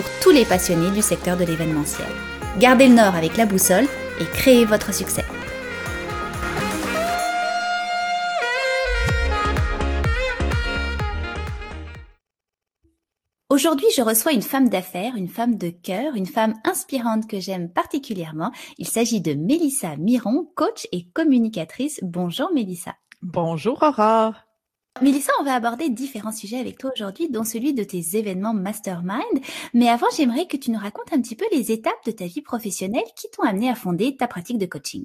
pour tous les passionnés du secteur de l'événementiel. Gardez le nord avec la boussole et créez votre succès. Aujourd'hui, je reçois une femme d'affaires, une femme de cœur, une femme inspirante que j'aime particulièrement. Il s'agit de Mélissa Miron, coach et communicatrice. Bonjour Mélissa. Bonjour Aurore. Mélissa, on va aborder différents sujets avec toi aujourd'hui, dont celui de tes événements mastermind. Mais avant, j'aimerais que tu nous racontes un petit peu les étapes de ta vie professionnelle qui t'ont amené à fonder ta pratique de coaching.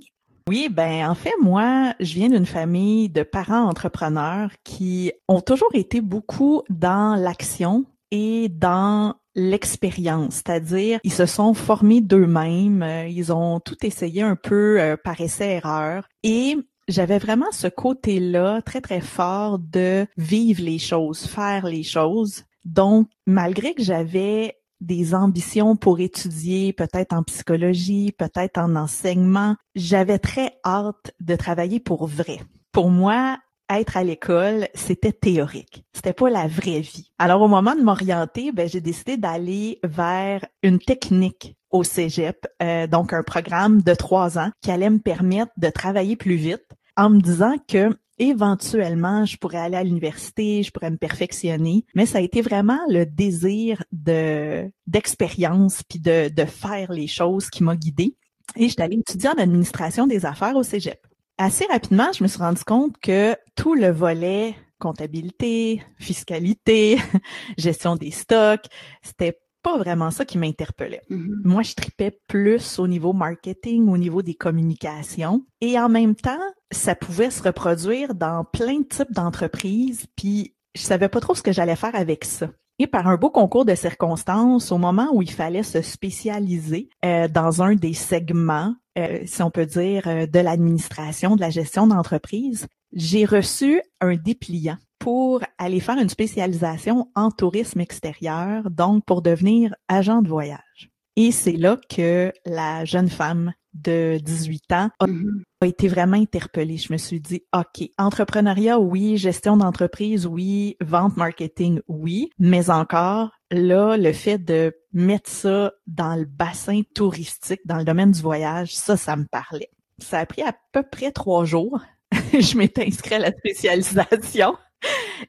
Oui, ben en fait, moi, je viens d'une famille de parents entrepreneurs qui ont toujours été beaucoup dans l'action et dans l'expérience, c'est-à-dire ils se sont formés d'eux-mêmes, euh, ils ont tout essayé un peu euh, par essai-erreur et j'avais vraiment ce côté-là très, très fort de vivre les choses, faire les choses. Donc, malgré que j'avais des ambitions pour étudier, peut-être en psychologie, peut-être en enseignement, j'avais très hâte de travailler pour vrai. Pour moi, être à l'école, c'était théorique. C'était pas la vraie vie. Alors, au moment de m'orienter, ben, j'ai décidé d'aller vers une technique au cégep, euh, donc un programme de trois ans qui allait me permettre de travailler plus vite en me disant que éventuellement, je pourrais aller à l'université, je pourrais me perfectionner, mais ça a été vraiment le désir de d'expérience puis de, de faire les choses qui m'a guidée. Et j'étais allée étudier en administration des affaires au Cégep. Assez rapidement, je me suis rendu compte que tout le volet comptabilité, fiscalité, gestion des stocks, c'était pas vraiment ça qui m'interpellait. Mm-hmm. Moi, je tripais plus au niveau marketing, au niveau des communications. Et en même temps, ça pouvait se reproduire dans plein de types d'entreprises, puis je savais pas trop ce que j'allais faire avec ça. Et par un beau concours de circonstances, au moment où il fallait se spécialiser euh, dans un des segments, euh, si on peut dire, euh, de l'administration, de la gestion d'entreprise, j'ai reçu un dépliant pour aller faire une spécialisation en tourisme extérieur, donc pour devenir agent de voyage. Et c'est là que la jeune femme de 18 ans mm-hmm. a, été vraiment interpellée. Je me suis dit, OK, entrepreneuriat, oui, gestion d'entreprise, oui, vente marketing, oui, mais encore, là, le fait de mettre ça dans le bassin touristique, dans le domaine du voyage, ça, ça me parlait. Ça a pris à peu près trois jours. je m'étais inscrite à la spécialisation.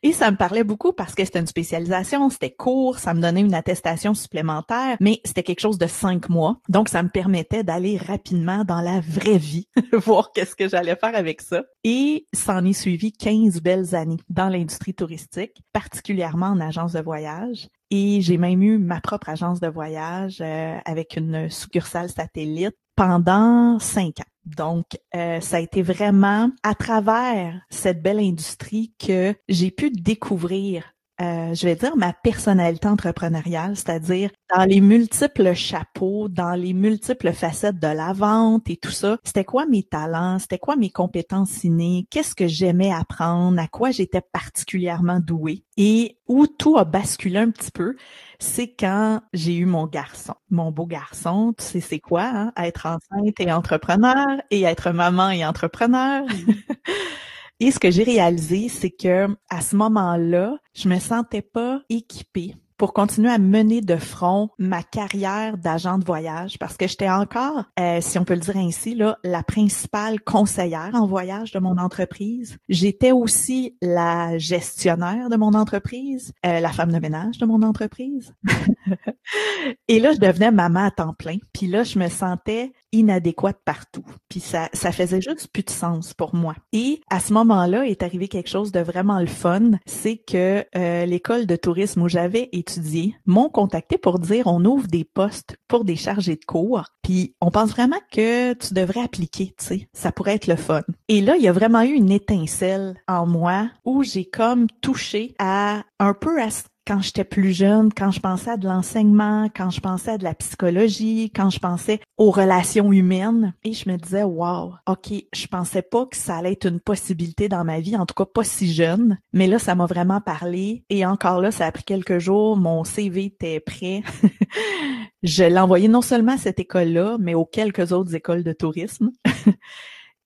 Et ça me parlait beaucoup parce que c'était une spécialisation, c'était court, ça me donnait une attestation supplémentaire, mais c'était quelque chose de cinq mois. Donc, ça me permettait d'aller rapidement dans la vraie vie, voir qu'est-ce que j'allais faire avec ça. Et ça en est suivi 15 belles années dans l'industrie touristique, particulièrement en agence de voyage. Et j'ai même eu ma propre agence de voyage euh, avec une succursale satellite pendant cinq ans. Donc, euh, ça a été vraiment à travers cette belle industrie que j'ai pu découvrir euh, je vais dire ma personnalité entrepreneuriale, c'est-à-dire dans les multiples chapeaux, dans les multiples facettes de la vente et tout ça, c'était quoi mes talents, c'était quoi mes compétences innées, qu'est-ce que j'aimais apprendre, à quoi j'étais particulièrement douée et où tout a basculé un petit peu, c'est quand j'ai eu mon garçon, mon beau garçon, tu sais c'est quoi, hein? être enceinte et entrepreneur et être maman et entrepreneur. Et ce que j'ai réalisé, c'est que à ce moment-là, je me sentais pas équipée pour continuer à mener de front ma carrière d'agent de voyage parce que j'étais encore, euh, si on peut le dire ainsi, là, la principale conseillère en voyage de mon entreprise. J'étais aussi la gestionnaire de mon entreprise, euh, la femme de ménage de mon entreprise. Et là, je devenais maman à temps plein. Puis là, je me sentais inadéquate partout. Puis ça, ça faisait juste plus de sens pour moi. Et à ce moment-là est arrivé quelque chose de vraiment le fun, c'est que euh, l'école de tourisme où j'avais étudié m'ont contacté pour dire on ouvre des postes pour des chargés de cours. Puis on pense vraiment que tu devrais appliquer, tu sais, ça pourrait être le fun. Et là, il y a vraiment eu une étincelle en moi où j'ai comme touché à un peu à quand j'étais plus jeune, quand je pensais à de l'enseignement, quand je pensais à de la psychologie, quand je pensais aux relations humaines, et je me disais, wow, ok, je pensais pas que ça allait être une possibilité dans ma vie, en tout cas pas si jeune, mais là, ça m'a vraiment parlé, et encore là, ça a pris quelques jours, mon CV était prêt. je l'ai envoyé non seulement à cette école-là, mais aux quelques autres écoles de tourisme.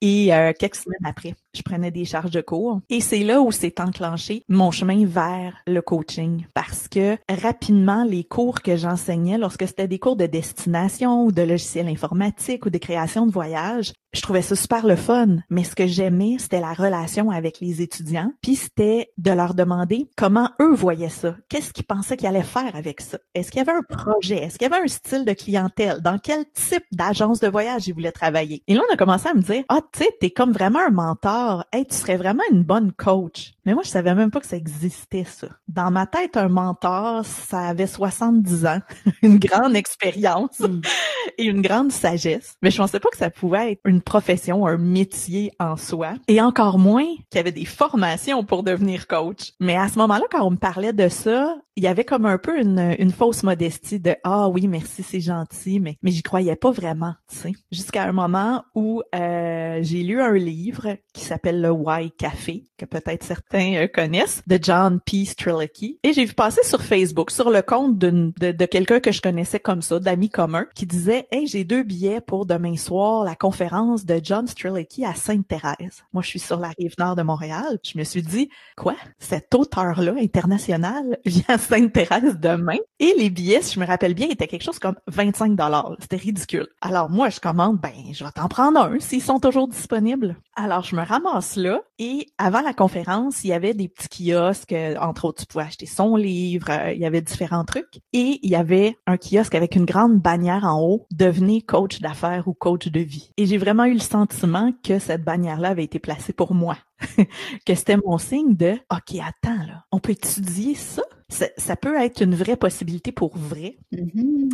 Et euh, quelques semaines après, je prenais des charges de cours. Et c'est là où s'est enclenché mon chemin vers le coaching. Parce que rapidement, les cours que j'enseignais, lorsque c'était des cours de destination ou de logiciel informatique ou de création de voyage, je trouvais ça super le fun. Mais ce que j'aimais, c'était la relation avec les étudiants. Puis c'était de leur demander comment eux voyaient ça. Qu'est-ce qu'ils pensaient qu'ils allaient faire avec ça? Est-ce qu'il y avait un projet? Est-ce qu'il y avait un style de clientèle? Dans quel type d'agence de voyage ils voulaient travailler? Et là, on a commencé à me dire, ah, tu sais, t'es comme vraiment un mentor. Hey, tu serais vraiment une bonne coach. Mais moi, je savais même pas que ça existait, ça. Dans ma tête, un mentor, ça avait 70 ans, une grande expérience hmm. et une grande sagesse. Mais je pensais pas que ça pouvait être une profession, un métier en soi. Et encore moins qu'il y avait des formations pour devenir coach. Mais à ce moment-là, quand on me parlait de ça, il y avait comme un peu une, une fausse modestie de ah oui merci c'est gentil mais mais j'y croyais pas vraiment tu sais jusqu'à un moment où euh, j'ai lu un livre qui s'appelle le Why Café que peut-être certains euh, connaissent de John P. Strelicky. Et j'ai vu passer sur Facebook sur le compte de, de quelqu'un que je connaissais comme ça d'amis communs qui disait hey j'ai deux billets pour demain soir la conférence de John Strelicky à Sainte-Thérèse. Moi je suis sur la rive nord de Montréal je me suis dit quoi? Cet auteur là international vient Sainte-Thérèse demain. Et les billets, si je me rappelle bien, étaient quelque chose comme 25 dollars. C'était ridicule. Alors moi, je commande, ben, je vais t'en prendre un s'ils sont toujours disponibles. Alors je me ramasse là et avant la conférence, il y avait des petits kiosques, entre autres, tu pouvais acheter son livre, euh, il y avait différents trucs. Et il y avait un kiosque avec une grande bannière en haut, devenez coach d'affaires ou coach de vie. Et j'ai vraiment eu le sentiment que cette bannière-là avait été placée pour moi. que c'était mon signe de OK, attends là, on peut étudier ça? Ça, peut être une vraie possibilité pour vrai. Mm-hmm.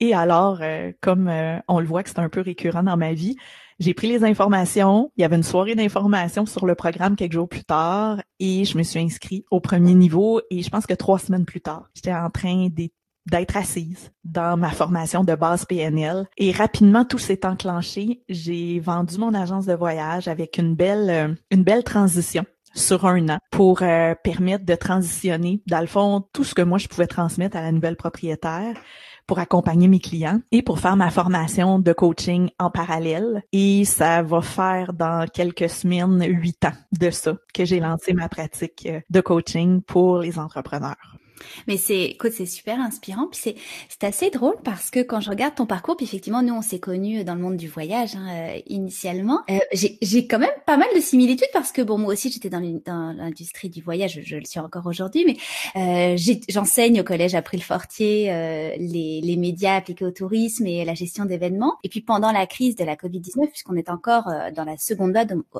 Et alors, euh, comme euh, on le voit que c'est un peu récurrent dans ma vie, j'ai pris les informations. Il y avait une soirée d'information sur le programme quelques jours plus tard et je me suis inscrit au premier niveau et je pense que trois semaines plus tard, j'étais en train d'être assise dans ma formation de base PNL et rapidement tout s'est enclenché. J'ai vendu mon agence de voyage avec une belle euh, une belle transition sur un an pour euh, permettre de transitionner, dans le fond, tout ce que moi je pouvais transmettre à la nouvelle propriétaire pour accompagner mes clients et pour faire ma formation de coaching en parallèle. Et ça va faire dans quelques semaines huit ans de ça que j'ai lancé ma pratique euh, de coaching pour les entrepreneurs. Mais c'est, écoute, c'est super inspirant. Puis c'est, c'est assez drôle parce que quand je regarde ton parcours, puis effectivement, nous, on s'est connus dans le monde du voyage hein, euh, initialement. Euh, j'ai, quand même pas mal de similitudes parce que bon, moi aussi, j'étais dans, l'industrie du voyage. Je, le suis encore aujourd'hui, mais euh, j'enseigne au collège après le Fortier euh, les, les médias appliqués au tourisme et la gestion d'événements. Et puis pendant la crise de la Covid-19, puisqu'on est encore euh, dans la seconde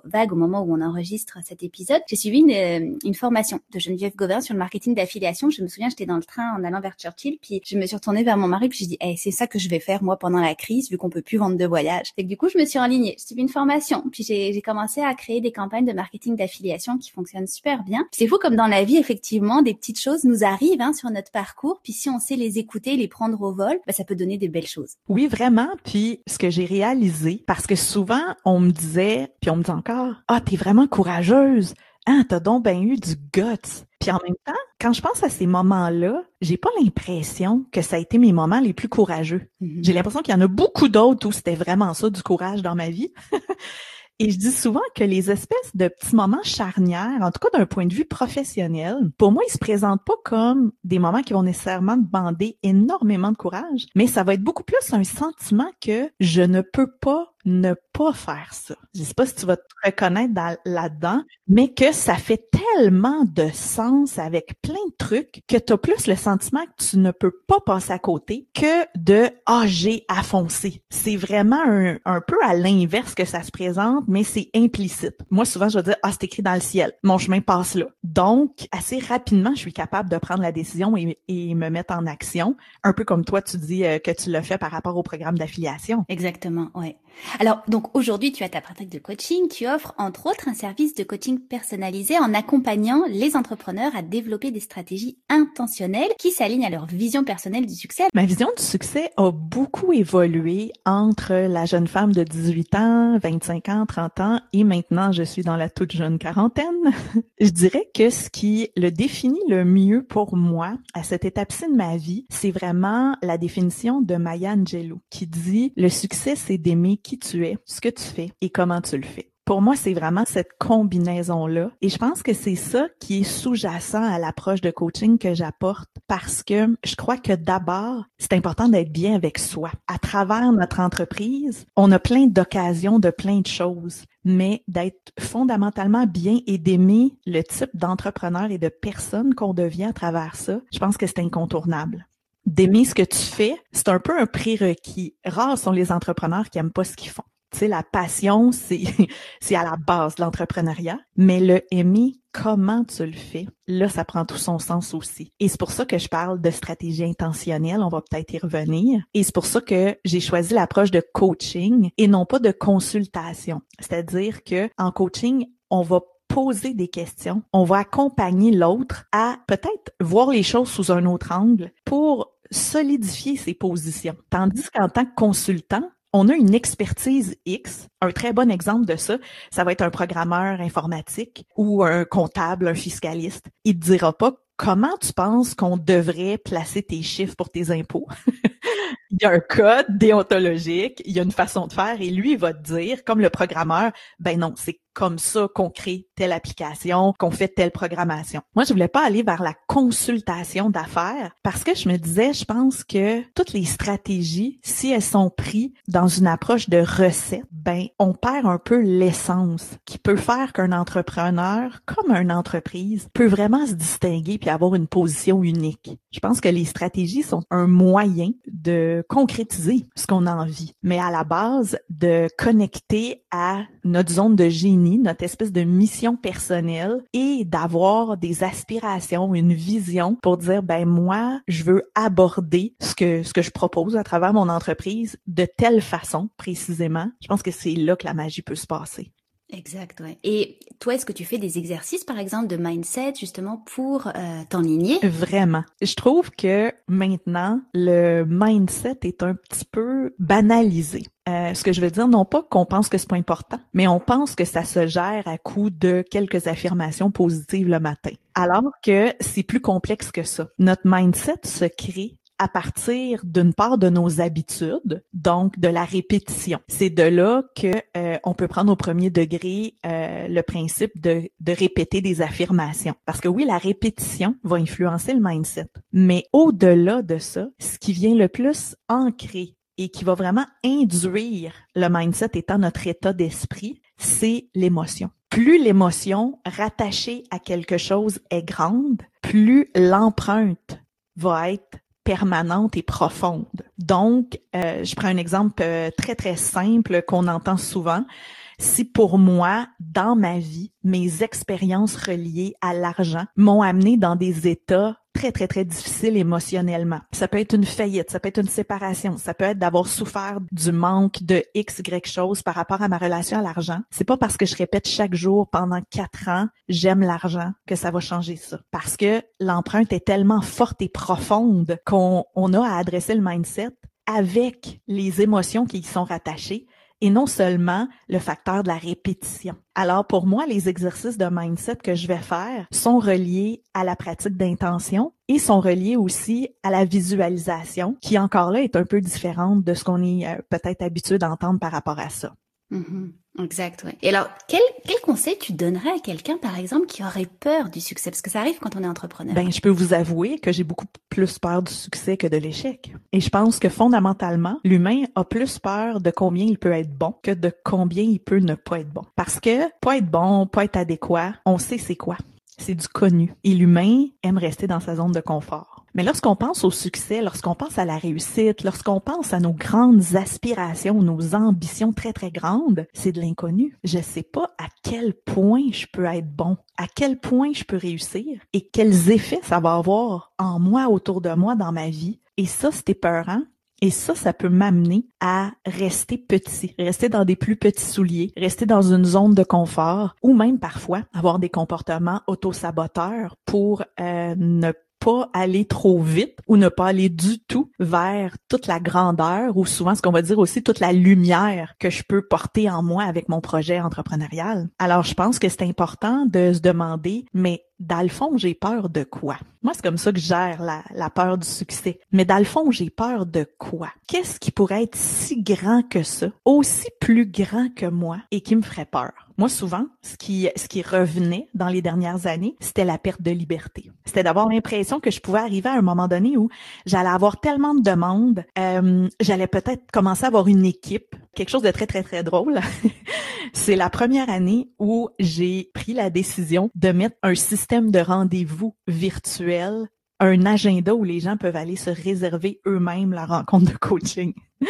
vague, au moment où on enregistre cet épisode, j'ai suivi une, une formation de Geneviève Gauvin sur le marketing d'affiliation. Souviens, j'étais dans le train en allant vers Churchill, puis je me suis retournée vers mon mari, puis j'ai dit, hey, c'est ça que je vais faire moi pendant la crise, vu qu'on peut plus vendre de voyage. Et du coup, je me suis enlignée, j'ai suivi une formation, puis j'ai commencé à créer des campagnes de marketing d'affiliation qui fonctionnent super bien. C'est fou comme dans la vie, effectivement, des petites choses nous arrivent hein, sur notre parcours, puis si on sait les écouter, les prendre au vol, bah, ça peut donner des belles choses. Oui, vraiment. Puis ce que j'ai réalisé, parce que souvent on me disait, puis on me dit encore, ah, t'es vraiment courageuse. Ah, t'as donc bien eu du guts. Puis en même temps, quand je pense à ces moments-là, j'ai pas l'impression que ça a été mes moments les plus courageux. Mm-hmm. J'ai l'impression qu'il y en a beaucoup d'autres où c'était vraiment ça, du courage dans ma vie. Et je dis souvent que les espèces de petits moments charnières, en tout cas d'un point de vue professionnel, pour moi, ils se présentent pas comme des moments qui vont nécessairement demander énormément de courage, mais ça va être beaucoup plus un sentiment que je ne peux pas ne pas faire ça. Je sais pas si tu vas te reconnaître là-dedans, mais que ça fait tellement de sens avec plein de trucs que tu as plus le sentiment que tu ne peux pas passer à côté que de ah à foncer. C'est vraiment un, peu à l'inverse que ça se présente, mais c'est implicite. Moi souvent je vais dire ah c'est écrit dans le ciel, mon chemin passe là. Donc assez rapidement je suis capable de prendre la décision et, et me mettre en action, un peu comme toi tu dis euh, que tu l'as fait par rapport au programme d'affiliation. Exactement, ouais. Alors, donc aujourd'hui, tu as ta pratique de coaching. Tu offres entre autres un service de coaching personnalisé en accompagnant les entrepreneurs à développer des stratégies intentionnelles qui s'alignent à leur vision personnelle du succès. Ma vision du succès a beaucoup évolué entre la jeune femme de 18 ans, 25 ans, 30 ans et maintenant je suis dans la toute jeune quarantaine. je dirais que ce qui le définit le mieux pour moi à cette étape-ci de ma vie, c'est vraiment la définition de Maya Angelou qui dit le succès c'est d'aimer qui tu es, ce que tu fais et comment tu le fais. Pour moi, c'est vraiment cette combinaison-là. Et je pense que c'est ça qui est sous-jacent à l'approche de coaching que j'apporte parce que je crois que d'abord, c'est important d'être bien avec soi. À travers notre entreprise, on a plein d'occasions de plein de choses, mais d'être fondamentalement bien et d'aimer le type d'entrepreneur et de personne qu'on devient à travers ça, je pense que c'est incontournable d'aimer ce que tu fais, c'est un peu un prérequis. Rares sont les entrepreneurs qui aiment pas ce qu'ils font. Tu sais, la passion, c'est, c'est à la base de l'entrepreneuriat, mais le aimer, comment tu le fais, là, ça prend tout son sens aussi. Et c'est pour ça que je parle de stratégie intentionnelle, on va peut-être y revenir. Et c'est pour ça que j'ai choisi l'approche de coaching et non pas de consultation. C'est-à-dire que en coaching, on va poser des questions, on va accompagner l'autre à peut-être voir les choses sous un autre angle pour solidifier ses positions. Tandis qu'en tant que consultant, on a une expertise X. Un très bon exemple de ça, ça va être un programmeur informatique ou un comptable, un fiscaliste. Il te dira pas comment tu penses qu'on devrait placer tes chiffres pour tes impôts. il y a un code déontologique, il y a une façon de faire et lui il va te dire, comme le programmeur, ben non, c'est comme ça qu'on crée telle application, qu'on fait telle programmation. Moi, je voulais pas aller vers la consultation d'affaires parce que je me disais, je pense que toutes les stratégies, si elles sont prises dans une approche de recette, ben, on perd un peu l'essence qui peut faire qu'un entrepreneur, comme une entreprise, peut vraiment se distinguer puis avoir une position unique. Je pense que les stratégies sont un moyen de concrétiser ce qu'on a envie, mais à la base de connecter à notre zone de génie notre espèce de mission personnelle et d'avoir des aspirations, une vision pour dire ben moi, je veux aborder ce que ce que je propose à travers mon entreprise de telle façon précisément. Je pense que c'est là que la magie peut se passer. Exact, ouais. Et toi, est-ce que tu fais des exercices, par exemple, de mindset, justement, pour euh, t'enligner? Vraiment. Je trouve que maintenant, le mindset est un petit peu banalisé. Euh, ce que je veux dire, non pas qu'on pense que c'est pas important, mais on pense que ça se gère à coup de quelques affirmations positives le matin. Alors que c'est plus complexe que ça. Notre mindset se crée à partir d'une part de nos habitudes, donc de la répétition. C'est de là que euh, on peut prendre au premier degré euh, le principe de, de répéter des affirmations. Parce que oui, la répétition va influencer le mindset. Mais au-delà de ça, ce qui vient le plus ancrer et qui va vraiment induire le mindset étant notre état d'esprit, c'est l'émotion. Plus l'émotion rattachée à quelque chose est grande, plus l'empreinte va être permanente et profonde. Donc, euh, je prends un exemple euh, très, très simple qu'on entend souvent. Si pour moi, dans ma vie, mes expériences reliées à l'argent m'ont amené dans des états très, très, très difficile émotionnellement. Ça peut être une faillite, ça peut être une séparation, ça peut être d'avoir souffert du manque de X, Y chose par rapport à ma relation à l'argent. C'est pas parce que je répète chaque jour pendant quatre ans, j'aime l'argent, que ça va changer ça. Parce que l'empreinte est tellement forte et profonde qu'on on a à adresser le mindset avec les émotions qui y sont rattachées et non seulement le facteur de la répétition. Alors pour moi, les exercices de mindset que je vais faire sont reliés à la pratique d'intention et sont reliés aussi à la visualisation, qui encore là est un peu différente de ce qu'on est euh, peut-être habitué d'entendre par rapport à ça. Mm-hmm. Exact. Et alors, quel, quel conseil tu donnerais à quelqu'un, par exemple, qui aurait peur du succès? Parce que ça arrive quand on est entrepreneur. Ben, je peux vous avouer que j'ai beaucoup plus peur du succès que de l'échec. Et je pense que fondamentalement, l'humain a plus peur de combien il peut être bon que de combien il peut ne pas être bon. Parce que pas être bon, pas être adéquat, on sait c'est quoi. C'est du connu. Et l'humain aime rester dans sa zone de confort. Mais lorsqu'on pense au succès, lorsqu'on pense à la réussite, lorsqu'on pense à nos grandes aspirations, nos ambitions très très grandes, c'est de l'inconnu. Je sais pas à quel point je peux être bon, à quel point je peux réussir et quels effets ça va avoir en moi, autour de moi, dans ma vie. Et ça, c'est épeurant. Et ça, ça peut m'amener à rester petit, rester dans des plus petits souliers, rester dans une zone de confort ou même parfois avoir des comportements auto-saboteurs pour euh, ne pas aller trop vite ou ne pas aller du tout vers toute la grandeur ou souvent ce qu'on va dire aussi toute la lumière que je peux porter en moi avec mon projet entrepreneurial. Alors je pense que c'est important de se demander mais dans le fond, j'ai peur de quoi? Moi, c'est comme ça que je gère la, la peur du succès. Mais dans le fond, j'ai peur de quoi? Qu'est-ce qui pourrait être si grand que ça, aussi plus grand que moi et qui me ferait peur? Moi, souvent, ce qui, revenait dans les dernières années, c'était la perte de liberté. C'était d'avoir l'impression que je pouvais arriver à un moment donné où j'allais avoir tellement de demandes, euh, j'allais peut-être commencer à avoir une équipe, quelque chose de très, très, très drôle. C'est la première année où j'ai pris la décision de mettre un système de rendez-vous virtuel, un agenda où les gens peuvent aller se réserver eux-mêmes la rencontre de coaching.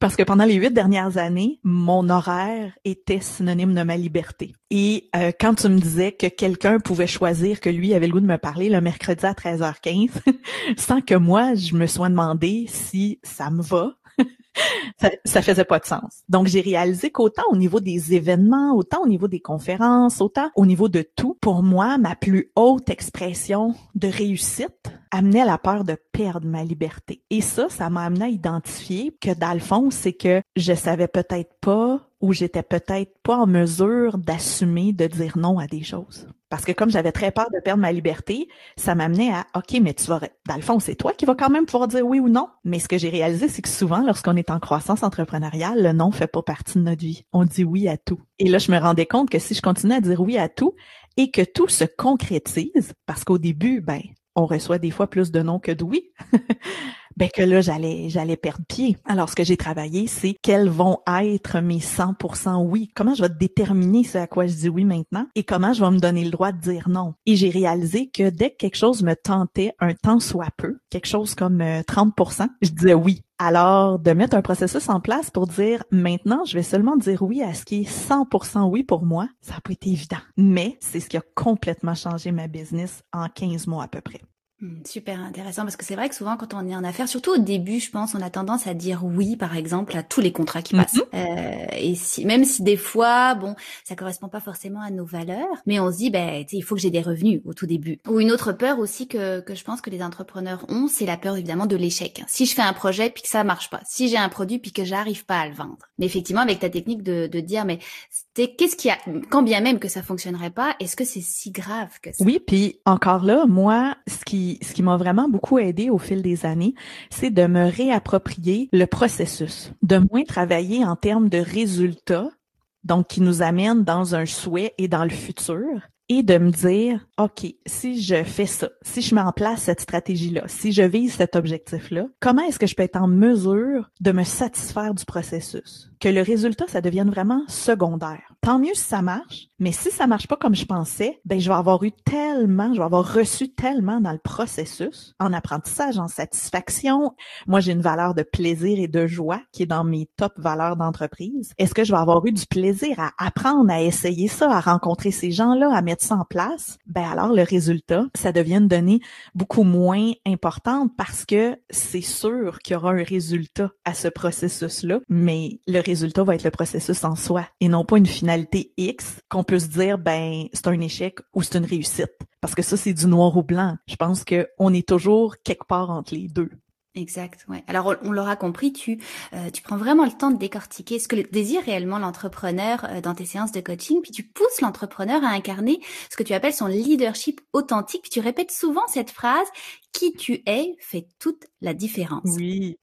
Parce que pendant les huit dernières années, mon horaire était synonyme de ma liberté. Et euh, quand tu me disais que quelqu'un pouvait choisir que lui avait le goût de me parler le mercredi à 13h15, sans que moi, je me sois demandé si ça me va, ça, ça faisait pas de sens. Donc, j'ai réalisé qu'autant au niveau des événements, autant au niveau des conférences, autant au niveau de tout, pour moi, ma plus haute expression de réussite amenait la peur de perdre ma liberté. Et ça, ça m'a amené à identifier que dans le fond, c'est que je savais peut-être pas ou j'étais peut-être pas en mesure d'assumer de dire non à des choses. Parce que comme j'avais très peur de perdre ma liberté, ça m'amenait à OK, mais tu vas dans le fond, c'est toi qui vas quand même pouvoir dire oui ou non. Mais ce que j'ai réalisé, c'est que souvent lorsqu'on est en croissance entrepreneuriale, le non fait pas partie de notre vie. On dit oui à tout. Et là, je me rendais compte que si je continuais à dire oui à tout et que tout se concrétise, parce qu'au début, ben, on reçoit des fois plus de non que de oui. ben que là j'allais j'allais perdre pied. Alors ce que j'ai travaillé, c'est quels vont être mes 100% oui? Comment je vais déterminer ce à quoi je dis oui maintenant? Et comment je vais me donner le droit de dire non? Et j'ai réalisé que dès que quelque chose me tentait un temps soit peu, quelque chose comme 30%, euh, je disais oui. Alors, de mettre un processus en place pour dire maintenant, je vais seulement dire oui à ce qui est 100% oui pour moi, ça n'a pas été évident. Mais c'est ce qui a complètement changé ma business en 15 mois à peu près. Hmm, super intéressant parce que c'est vrai que souvent quand on est en affaires, surtout au début, je pense, on a tendance à dire oui, par exemple, à tous les contrats qui passent. Mm-hmm. euh, et si, même si des fois, bon, ça correspond pas forcément à nos valeurs, mais on se dit, ben, il faut que j'ai des revenus au tout début. Ou une autre peur aussi que que je pense que les entrepreneurs ont, c'est la peur évidemment de l'échec. Si je fais un projet puis que ça marche pas, si j'ai un produit puis que j'arrive pas à le vendre. Mais effectivement, avec ta technique de, de dire, mais qu'est-ce qui a, quand bien même que ça fonctionnerait pas, est-ce que c'est si grave que ça? Oui, puis encore là, moi, ce qui ce qui m'a vraiment beaucoup aidé au fil des années, c'est de me réapproprier le processus, de moins travailler en termes de résultats, donc qui nous amène dans un souhait et dans le futur, et de me dire, OK, si je fais ça, si je mets en place cette stratégie-là, si je vise cet objectif-là, comment est-ce que je peux être en mesure de me satisfaire du processus? Que le résultat, ça devienne vraiment secondaire. Tant mieux si ça marche, mais si ça marche pas comme je pensais, ben je vais avoir eu tellement, je vais avoir reçu tellement dans le processus, en apprentissage, en satisfaction. Moi, j'ai une valeur de plaisir et de joie qui est dans mes top valeurs d'entreprise. Est-ce que je vais avoir eu du plaisir à apprendre à essayer ça, à rencontrer ces gens-là, à mettre ça en place? Ben alors le résultat, ça devient une donnée beaucoup moins importante parce que c'est sûr qu'il y aura un résultat à ce processus-là, mais le résultat va être le processus en soi et non pas une finalité X qu'on peut se dire ben c'est un échec ou c'est une réussite parce que ça c'est du noir ou blanc. Je pense que on est toujours quelque part entre les deux. Exact, ouais. Alors on, l'aura compris, tu euh, tu prends vraiment le temps de décortiquer ce que désire réellement l'entrepreneur euh, dans tes séances de coaching, puis tu pousses l'entrepreneur à incarner ce que tu appelles son leadership authentique, puis tu répètes souvent cette phrase qui tu es fait toute la différence. Oui.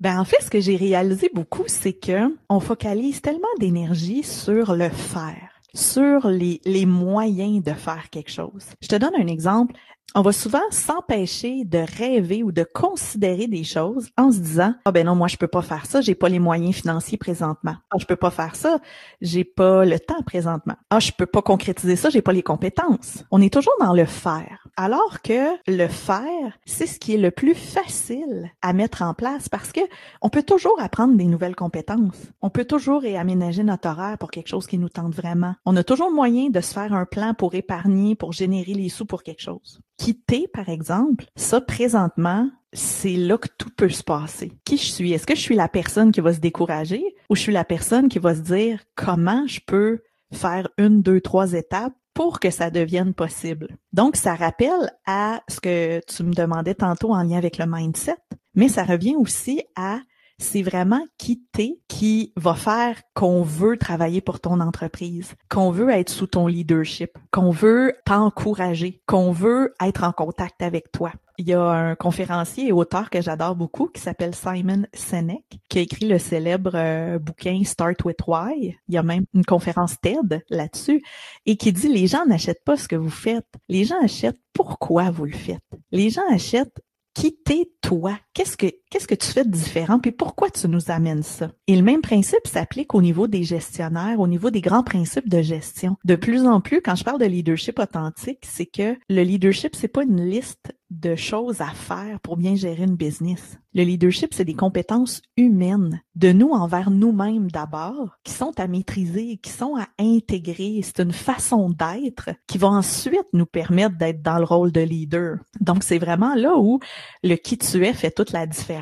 Ben en fait, ce que j'ai réalisé beaucoup, c'est que on focalise tellement d'énergie sur le faire sur les, les moyens de faire quelque chose. Je te donne un exemple. On va souvent s'empêcher de rêver ou de considérer des choses en se disant ah ben non moi je peux pas faire ça. J'ai pas les moyens financiers présentement. Ah je peux pas faire ça. J'ai pas le temps présentement. Ah je peux pas concrétiser ça. J'ai pas les compétences on est toujours dans le faire Alors que le faire, c'est ce qui est le plus facile à mettre en place parce que on peut toujours apprendre des nouvelles compétences. On peut toujours réaménager notre horaire pour quelque chose qui nous tente vraiment. On a toujours moyen de se faire un plan pour épargner, pour générer les sous pour quelque chose. Quitter, par exemple, ça présentement, c'est là que tout peut se passer. Qui je suis? Est-ce que je suis la personne qui va se décourager ou je suis la personne qui va se dire comment je peux faire une, deux, trois étapes pour que ça devienne possible. Donc, ça rappelle à ce que tu me demandais tantôt en lien avec le mindset, mais ça revient aussi à c'est vraiment qui t'es qui va faire qu'on veut travailler pour ton entreprise, qu'on veut être sous ton leadership, qu'on veut t'encourager, qu'on veut être en contact avec toi. Il y a un conférencier et auteur que j'adore beaucoup qui s'appelle Simon Sinek, qui a écrit le célèbre euh, bouquin Start with Why. Il y a même une conférence TED là-dessus et qui dit les gens n'achètent pas ce que vous faites. Les gens achètent pourquoi vous le faites. Les gens achètent qui t'es toi? Qu'est-ce que, qu'est-ce que tu fais de différent? Puis pourquoi tu nous amènes ça? Et le même principe s'applique au niveau des gestionnaires, au niveau des grands principes de gestion. De plus en plus, quand je parle de leadership authentique, c'est que le leadership, c'est pas une liste de choses à faire pour bien gérer une business. Le leadership, c'est des compétences humaines de nous envers nous-mêmes d'abord, qui sont à maîtriser, qui sont à intégrer. C'est une façon d'être qui va ensuite nous permettre d'être dans le rôle de leader. Donc, c'est vraiment là où le qui tu es fait toute la différence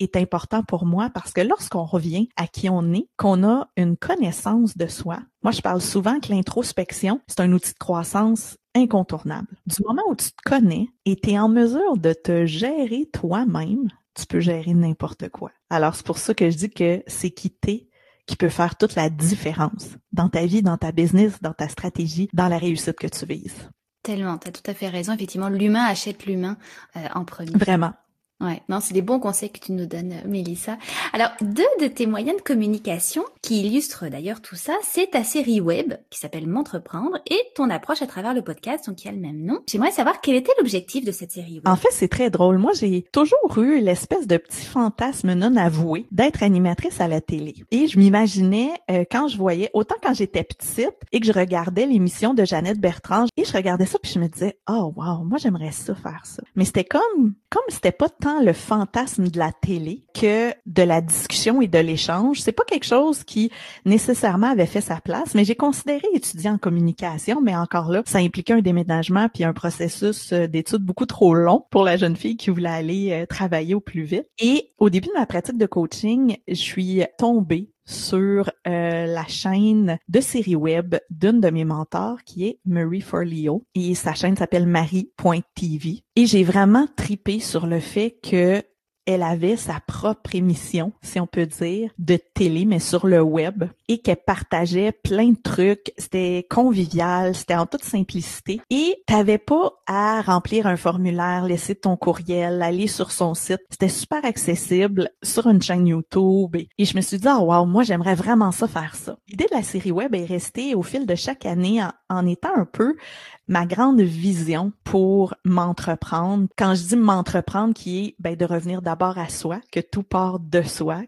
est important pour moi parce que lorsqu'on revient à qui on est, qu'on a une connaissance de soi, moi je parle souvent que l'introspection, c'est un outil de croissance incontournable. Du moment où tu te connais et tu es en mesure de te gérer toi-même, tu peux gérer n'importe quoi. Alors c'est pour ça que je dis que c'est quitter qui peut faire toute la différence dans ta vie, dans ta business, dans ta stratégie, dans la réussite que tu vises. Tellement, tu as tout à fait raison. Effectivement, l'humain achète l'humain euh, en premier. Vraiment. Ouais, non, c'est des bons conseils que tu nous donnes, Mélissa. Alors, deux de tes moyens de communication qui illustrent d'ailleurs tout ça, c'est ta série web qui s'appelle M'entreprendre et ton approche à travers le podcast, donc qui a le même nom. J'aimerais savoir quel était l'objectif de cette série web? En fait, c'est très drôle. Moi, j'ai toujours eu l'espèce de petit fantasme non avoué d'être animatrice à la télé. Et je m'imaginais euh, quand je voyais, autant quand j'étais petite et que je regardais l'émission de Jeannette Bertrand, et je regardais ça puis je me disais, oh wow, moi j'aimerais ça faire ça. Mais c'était comme, comme c'était pas le fantasme de la télé que de la discussion et de l'échange. C'est pas quelque chose qui nécessairement avait fait sa place, mais j'ai considéré étudier en communication, mais encore là, ça impliquait un déménagement puis un processus euh, d'études beaucoup trop long pour la jeune fille qui voulait aller euh, travailler au plus vite. Et au début de ma pratique de coaching, je suis tombée sur euh, la chaîne de série web d'une de mes mentors qui est Marie Forleo. Et sa chaîne s'appelle marie.tv et j'ai vraiment tripé sur le fait que elle avait sa propre émission, si on peut dire, de télé, mais sur le web, et qu'elle partageait plein de trucs. C'était convivial, c'était en toute simplicité. Et t'avais pas à remplir un formulaire, laisser ton courriel, aller sur son site. C'était super accessible sur une chaîne YouTube. Et, je me suis dit, oh wow, moi j'aimerais vraiment ça faire ça. L'idée de la série web est restée au fil de chaque année en étant un peu ma grande vision pour m'entreprendre. Quand je dis m'entreprendre, qui est ben, de revenir d'abord à soi, que tout part de soi,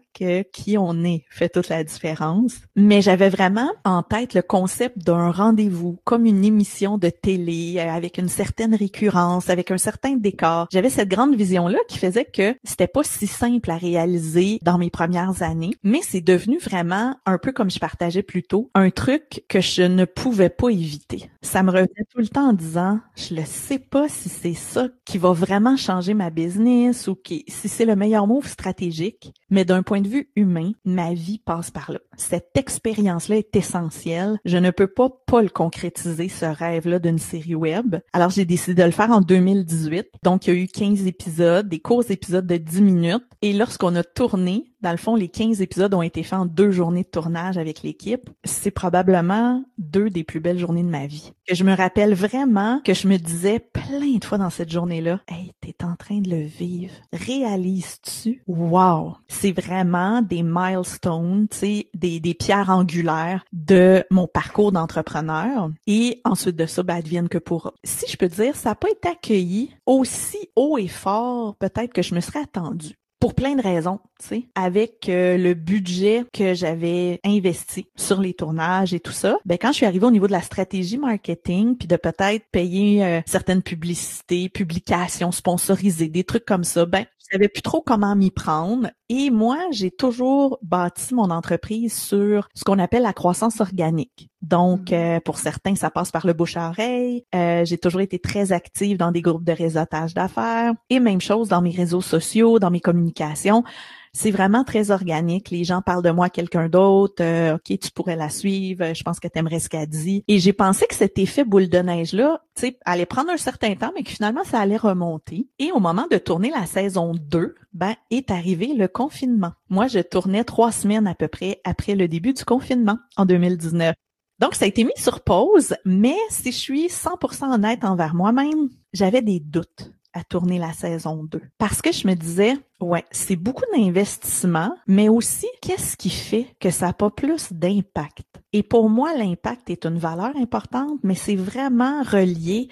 qui on est fait toute la différence. Mais j'avais vraiment en tête le concept d'un rendez-vous, comme une émission de télé, euh, avec une certaine récurrence, avec un certain décor. J'avais cette grande vision-là qui faisait que c'était pas si simple à réaliser dans mes premières années, mais c'est devenu vraiment, un peu comme je partageais plus tôt, un truc que je ne pouvais pas éviter. Ça me revenait tout le temps en disant, je ne sais pas si c'est ça qui va vraiment changer ma business ou qui, si c'est le meilleur move stratégique, mais d'un point de vue humain, ma vie passe par là. Cette expérience-là est essentielle. Je ne peux pas pas le concrétiser, ce rêve-là d'une série web. Alors, j'ai décidé de le faire en 2018. Donc, il y a eu 15 épisodes, des courts épisodes de 10 minutes. Et lorsqu'on a tourné, dans le fond, les 15 épisodes ont été faits en deux journées de tournage avec l'équipe. C'est probablement deux des plus belles journées de ma vie. Que je me rappelle vraiment que je me disais plein de fois dans cette journée-là, hey, t'es en train de le vivre. Réalises-tu? Wow! C'est vraiment des milestones, tu sais, des, des pierres angulaires de mon parcours d'entrepreneur. Et ensuite de ça, ben, advienne que pour. Si je peux dire, ça n'a pas été accueilli aussi haut et fort peut-être que je me serais attendue. Pour plein de raisons, tu sais, avec euh, le budget que j'avais investi sur les tournages et tout ça. Ben quand je suis arrivée au niveau de la stratégie marketing, puis de peut-être payer euh, certaines publicités, publications sponsorisées, des trucs comme ça, ben savais plus trop comment m'y prendre. Et moi, j'ai toujours bâti mon entreprise sur ce qu'on appelle la croissance organique. Donc, mm-hmm. euh, pour certains, ça passe par le bouche à oreille. j'ai toujours été très active dans des groupes de réseautage d'affaires. Et même chose dans mes réseaux sociaux, dans mes communications c'est vraiment très organique. Les gens parlent de moi à quelqu'un d'autre. Euh, ok, tu pourrais la suivre. Je pense que tu aimerais ce qu'elle dit. Et j'ai pensé que cet effet boule de neige là, tu sais, allait prendre un certain temps, mais que finalement ça allait remonter. Et au moment de tourner la saison 2, ben est arrivé le confinement. Moi, je tournais trois semaines à peu près après le début du confinement en 2019. Donc, ça a été mis sur pause, mais si je suis 100% honnête envers moi-même, j'avais des doutes à tourner la saison 2. Parce que je me disais, ouais, c'est beaucoup d'investissement, mais aussi, qu'est-ce qui fait que ça n'a pas plus d'impact? Et pour moi, l'impact est une valeur importante, mais c'est vraiment relié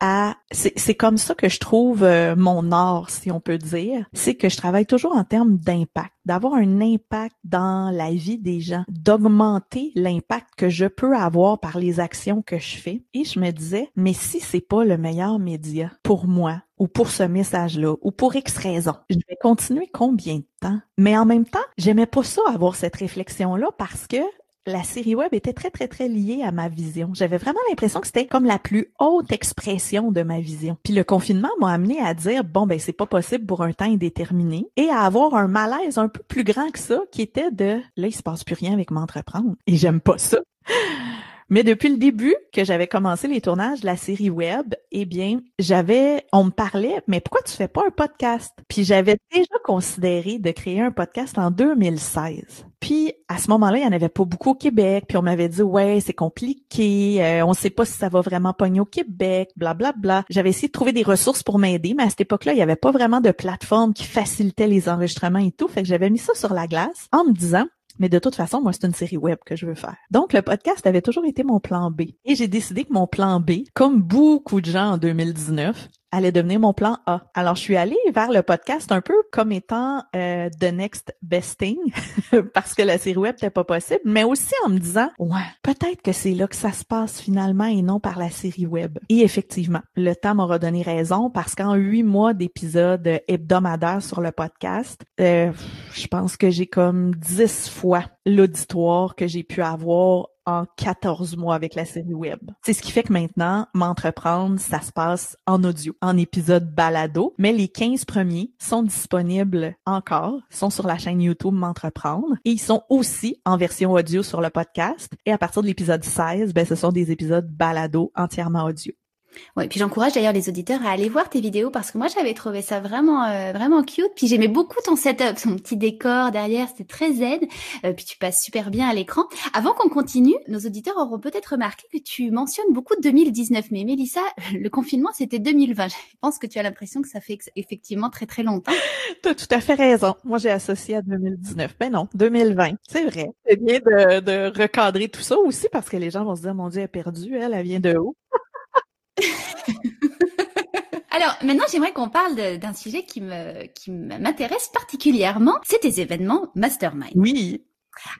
à c'est comme ça que je trouve euh, mon art si on peut dire c'est que je travaille toujours en termes d'impact d'avoir un impact dans la vie des gens d'augmenter l'impact que je peux avoir par les actions que je fais et je me disais mais si c'est pas le meilleur média pour moi ou pour ce message-là, ou pour X raison. Je vais continuer combien de temps? Mais en même temps, j'aimais pas ça avoir cette réflexion-là parce que la série web était très, très, très liée à ma vision. J'avais vraiment l'impression que c'était comme la plus haute expression de ma vision. Puis le confinement m'a amené à dire, bon, ben, c'est pas possible pour un temps indéterminé et à avoir un malaise un peu plus grand que ça qui était de, là, il se passe plus rien avec m'entreprendre. Et j'aime pas ça. Mais depuis le début que j'avais commencé les tournages de la série web, eh bien, j'avais, on me parlait, mais pourquoi tu fais pas un podcast? Puis j'avais déjà considéré de créer un podcast en 2016. Puis à ce moment-là, il y en avait pas beaucoup au Québec. Puis on m'avait dit ouais, c'est compliqué, euh, on sait pas si ça va vraiment pogner au Québec, bla bla bla. J'avais essayé de trouver des ressources pour m'aider, mais à cette époque-là, il y avait pas vraiment de plateforme qui facilitait les enregistrements et tout. Fait que j'avais mis ça sur la glace en me disant mais de toute façon, moi, c'est une série web que je veux faire. Donc, le podcast avait toujours été mon plan B. Et j'ai décidé que mon plan B, comme beaucoup de gens en 2019, allait devenir mon plan A. Alors, je suis allée vers le podcast un peu comme étant euh, the next best thing, parce que la série web n'était pas possible, mais aussi en me disant, ouais, peut-être que c'est là que ça se passe finalement et non par la série web. Et effectivement, le temps m'aura donné raison parce qu'en huit mois d'épisodes hebdomadaires sur le podcast, euh, je pense que j'ai comme dix fois l'auditoire que j'ai pu avoir en 14 mois avec la série web. C'est ce qui fait que maintenant, m'entreprendre, ça se passe en audio, en épisode balado, mais les 15 premiers sont disponibles encore, sont sur la chaîne YouTube M'entreprendre et ils sont aussi en version audio sur le podcast et à partir de l'épisode 16, ben ce sont des épisodes balado entièrement audio. Ouais, puis j'encourage d'ailleurs les auditeurs à aller voir tes vidéos parce que moi j'avais trouvé ça vraiment euh, vraiment cute. Puis j'aimais beaucoup ton setup, ton petit décor derrière, c'était très zen. Euh, puis tu passes super bien à l'écran. Avant qu'on continue, nos auditeurs auront peut-être remarqué que tu mentionnes beaucoup de 2019. Mais Mélissa, le confinement c'était 2020. Je pense que tu as l'impression que ça fait effectivement très très longtemps. tu as tout à fait raison. Moi j'ai associé à 2019. Ben non, 2020. C'est vrai. C'est bien de, de recadrer tout ça aussi parce que les gens vont se dire mon Dieu, elle est perdue, elle, elle vient de où? Alors maintenant, j'aimerais qu'on parle d'un sujet qui me qui m'intéresse particulièrement, c'est tes événements mastermind. Oui.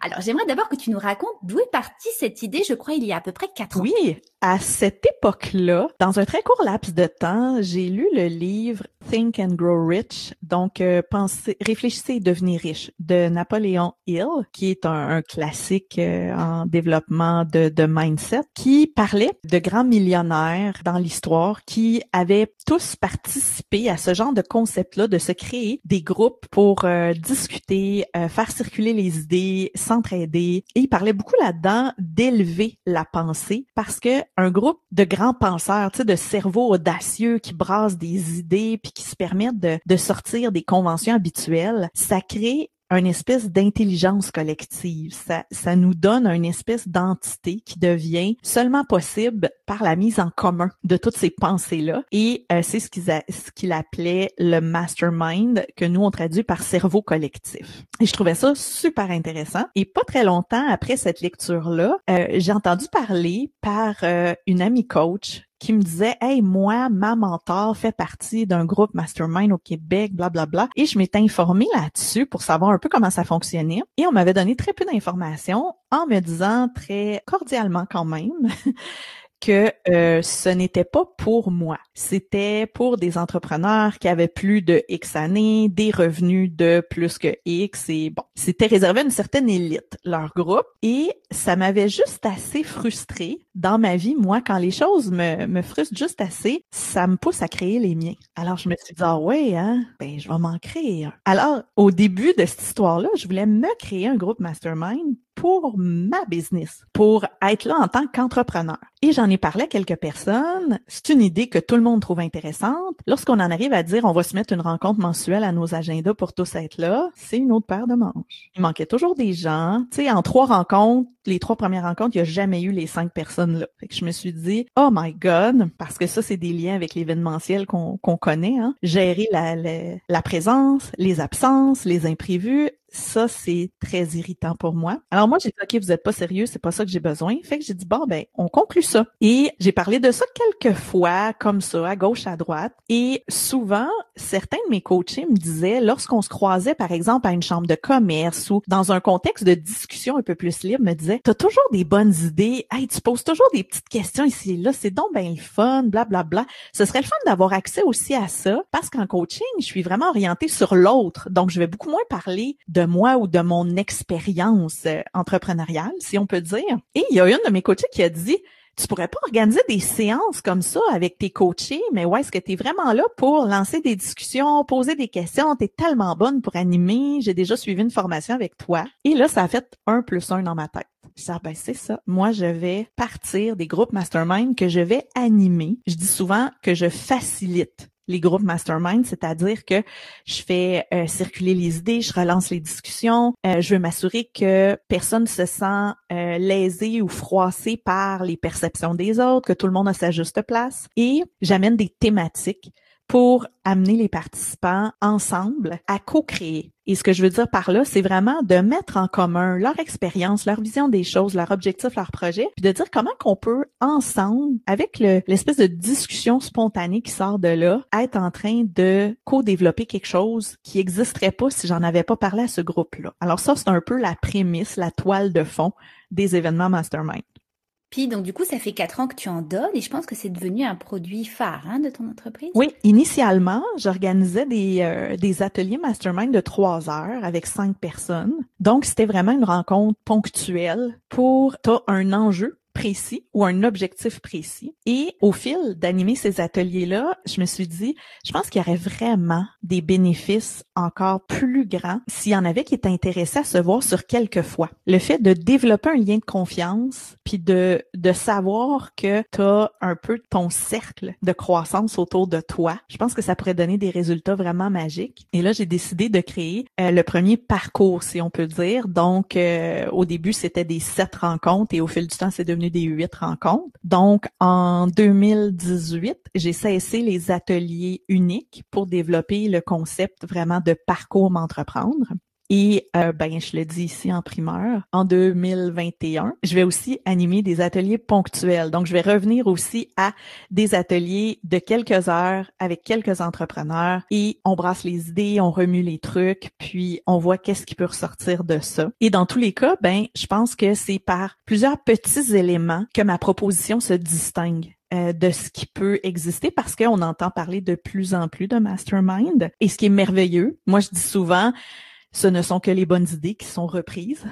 Alors, j'aimerais d'abord que tu nous racontes d'où est partie cette idée, je crois, il y a à peu près quatre ans. Oui, à cette époque-là, dans un très court laps de temps, j'ai lu le livre Think and Grow Rich, donc euh, pensez, réfléchissez et devenez riche de Napoléon Hill, qui est un, classique euh, en développement de, de, mindset, qui parlait de grands millionnaires dans l'histoire qui avaient tous participé à ce genre de concept-là, de se créer des groupes pour euh, discuter, faire circuler les idées, s'entraider. Et il parlait beaucoup là-dedans d'élever la pensée parce que un groupe de grands penseurs, tu sais, de cerveaux audacieux qui brassent des idées puis qui se permettent de, de sortir des conventions habituelles, ça crée une espèce d'intelligence collective. Ça, ça nous donne une espèce d'entité qui devient seulement possible par la mise en commun de toutes ces pensées-là. Et euh, c'est ce qu'il ce qu'il appelait le mastermind, que nous on traduit par cerveau collectif. Et je trouvais ça super intéressant. Et pas très longtemps après cette lecture-là, euh, j'ai entendu parler par euh, une amie coach qui me disait Hey, moi, ma mentor fait partie d'un groupe mastermind au Québec, blablabla. Bla, bla. Et je m'étais informée là-dessus pour savoir un peu comment ça fonctionnait. Et on m'avait donné très peu d'informations en me disant très cordialement quand même que euh, ce n'était pas pour moi. C'était pour des entrepreneurs qui avaient plus de X années, des revenus de plus que X et bon, c'était réservé à une certaine élite, leur groupe. Et ça m'avait juste assez frustré dans ma vie. Moi, quand les choses me, me frustrent juste assez, ça me pousse à créer les miens. Alors, je me suis dit, ah ouais, hein, ben, je vais m'en créer. Alors, au début de cette histoire-là, je voulais me créer un groupe mastermind pour ma business, pour être là en tant qu'entrepreneur. Et j'en ai parlé à quelques personnes. C'est une idée que tout le monde trouve intéressante. Lorsqu'on en arrive à dire on va se mettre une rencontre mensuelle à nos agendas pour tous être là, c'est une autre paire de manches. Il manquait toujours des gens. Tu sais, en trois rencontres, les trois premières rencontres, il n'y a jamais eu les cinq personnes je me suis dit, oh my God, parce que ça, c'est des liens avec l'événementiel qu'on connaît, hein. gérer la présence, les absences, les imprévus, ça, c'est très irritant pour moi. Alors moi, j'ai dit, OK, vous êtes pas sérieux, c'est pas ça que j'ai besoin. Fait que j'ai dit, bon, ben, on conclut ça. Et j'ai parlé de ça quelques fois, comme ça, à gauche, à droite. Et souvent, certains de mes coachés me disaient, lorsqu'on se croisait, par exemple, à une chambre de commerce ou dans un contexte de discussion un peu plus libre, me disaient, t'as toujours des bonnes idées. Hey, tu poses toujours des petites questions ici et là. C'est donc ben le fun, blablabla. Bla, bla. Ce serait le fun d'avoir accès aussi à ça parce qu'en coaching, je suis vraiment orientée sur l'autre. Donc, je vais beaucoup moins parler de moi ou de mon expérience euh, entrepreneuriale, si on peut dire. Et il y a une de mes coachées qui a dit, tu pourrais pas organiser des séances comme ça avec tes coachés, mais ouais, est-ce que tu es vraiment là pour lancer des discussions, poser des questions, tu es tellement bonne pour animer, j'ai déjà suivi une formation avec toi. Et là, ça a fait un plus un dans ma tête. Je ah, ben c'est ça. Moi, je vais partir des groupes mastermind que je vais animer. Je dis souvent que je facilite les groupes mastermind, c'est-à-dire que je fais euh, circuler les idées, je relance les discussions, euh, je veux m'assurer que personne se sent euh, lésé ou froissé par les perceptions des autres, que tout le monde a sa juste place. Et j'amène des thématiques pour amener les participants ensemble à co-créer. Et ce que je veux dire par là, c'est vraiment de mettre en commun leur expérience, leur vision des choses, leur objectif, leur projet, puis de dire comment qu'on peut ensemble, avec l'espèce de discussion spontanée qui sort de là, être en train de co-développer quelque chose qui n'existerait pas si j'en avais pas parlé à ce groupe-là. Alors ça, c'est un peu la prémisse, la toile de fond des événements mastermind. Donc du coup, ça fait quatre ans que tu en donnes et je pense que c'est devenu un produit phare hein, de ton entreprise? Oui, initialement, j'organisais des, euh, des ateliers mastermind de trois heures avec cinq personnes. Donc c'était vraiment une rencontre ponctuelle pour un enjeu précis ou un objectif précis. Et au fil d'animer ces ateliers-là, je me suis dit, je pense qu'il y aurait vraiment des bénéfices encore plus grands s'il y en avait qui étaient intéressés à se voir sur quelques fois. Le fait de développer un lien de confiance, puis de, de savoir que tu as un peu ton cercle de croissance autour de toi, je pense que ça pourrait donner des résultats vraiment magiques. Et là, j'ai décidé de créer euh, le premier parcours, si on peut dire. Donc, euh, au début, c'était des sept rencontres et au fil du temps, c'est devenu des huit rencontres. Donc, en 2018, j'ai cessé les ateliers uniques pour développer le concept vraiment de parcours m'entreprendre. Et euh, ben, je le dis ici en primeur, en 2021, je vais aussi animer des ateliers ponctuels. Donc, je vais revenir aussi à des ateliers de quelques heures avec quelques entrepreneurs et on brasse les idées, on remue les trucs, puis on voit qu'est-ce qui peut ressortir de ça. Et dans tous les cas, ben, je pense que c'est par plusieurs petits éléments que ma proposition se distingue euh, de ce qui peut exister parce qu'on entend parler de plus en plus de mastermind. Et ce qui est merveilleux, moi je dis souvent, ce ne sont que les bonnes idées qui sont reprises.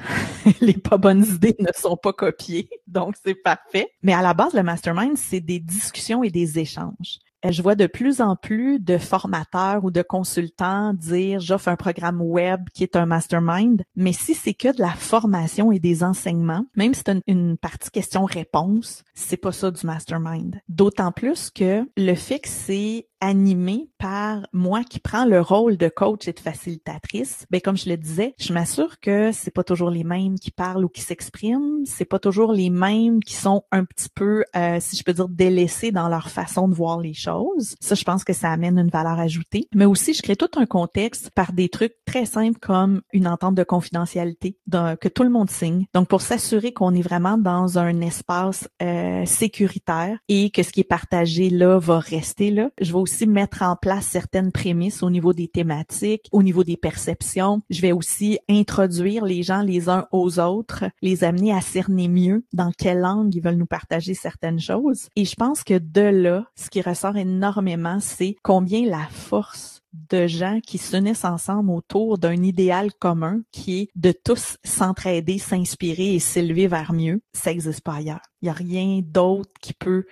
les pas bonnes idées ne sont pas copiées, donc c'est parfait. Mais à la base, le mastermind, c'est des discussions et des échanges. Je vois de plus en plus de formateurs ou de consultants dire j'offre un programme web qui est un mastermind, mais si c'est que de la formation et des enseignements, même si c'est une, partie question-réponse, c'est pas ça du mastermind. D'autant plus que le que c'est animé par moi qui prends le rôle de coach et de facilitatrice, ben comme je le disais, je m'assure que c'est pas toujours les mêmes qui parlent ou qui s'expriment, c'est pas toujours les mêmes qui sont un petit peu, euh, si je peux dire, délaissés dans leur façon de voir les choses choses. Ça, je pense que ça amène une valeur ajoutée. Mais aussi, je crée tout un contexte par des trucs très simples comme une entente de confidentialité que tout le monde signe. Donc, pour s'assurer qu'on est vraiment dans un espace euh, sécuritaire et que ce qui est partagé là va rester là. Je vais aussi mettre en place certaines prémices au niveau des thématiques, au niveau des perceptions. Je vais aussi introduire les gens les uns aux autres, les amener à cerner mieux dans quelle langue ils veulent nous partager certaines choses. Et je pense que de là, ce qui ressort énormément, c'est combien la force de gens qui s'unissent ensemble autour d'un idéal commun qui est de tous s'entraider, s'inspirer et s'élever vers mieux, ça n'existe pas ailleurs. Il n'y a rien d'autre qui peut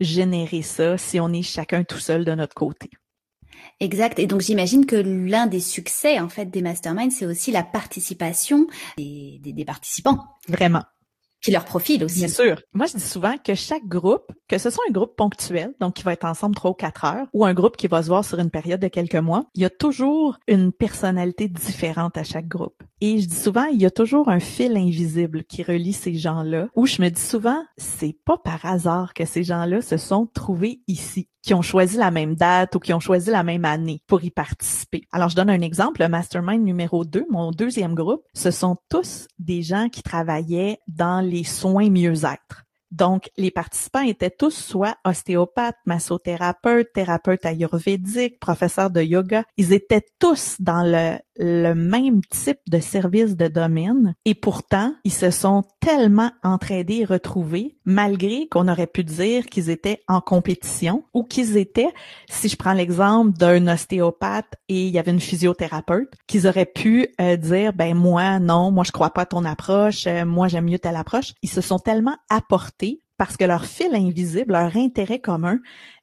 générer ça si on est chacun tout seul de notre côté. Exact. Et donc j'imagine que l'un des succès en fait des masterminds, c'est aussi la participation des, des, des participants. Vraiment puis leur profil aussi. Bien sûr. Moi, je dis souvent que chaque groupe, que ce soit un groupe ponctuel, donc qui va être ensemble trois ou quatre heures, ou un groupe qui va se voir sur une période de quelques mois, il y a toujours une personnalité différente à chaque groupe. Et je dis souvent, il y a toujours un fil invisible qui relie ces gens-là, où je me dis souvent, c'est pas par hasard que ces gens-là se sont trouvés ici qui ont choisi la même date ou qui ont choisi la même année pour y participer. Alors, je donne un exemple. Le mastermind numéro 2, mon deuxième groupe, ce sont tous des gens qui travaillaient dans les soins mieux-être. Donc, les participants étaient tous soit ostéopathes, massothérapeutes, thérapeutes ayurvédiques, professeurs de yoga. Ils étaient tous dans le, le même type de service de domaine et pourtant, ils se sont tellement entraidés et retrouvés malgré qu'on aurait pu dire qu'ils étaient en compétition ou qu'ils étaient, si je prends l'exemple d'un ostéopathe et il y avait une physiothérapeute, qu'ils auraient pu euh, dire, ben moi, non, moi je crois pas à ton approche, euh, moi j'aime mieux telle approche. Ils se sont tellement apportés parce que leur fil invisible, leur intérêt commun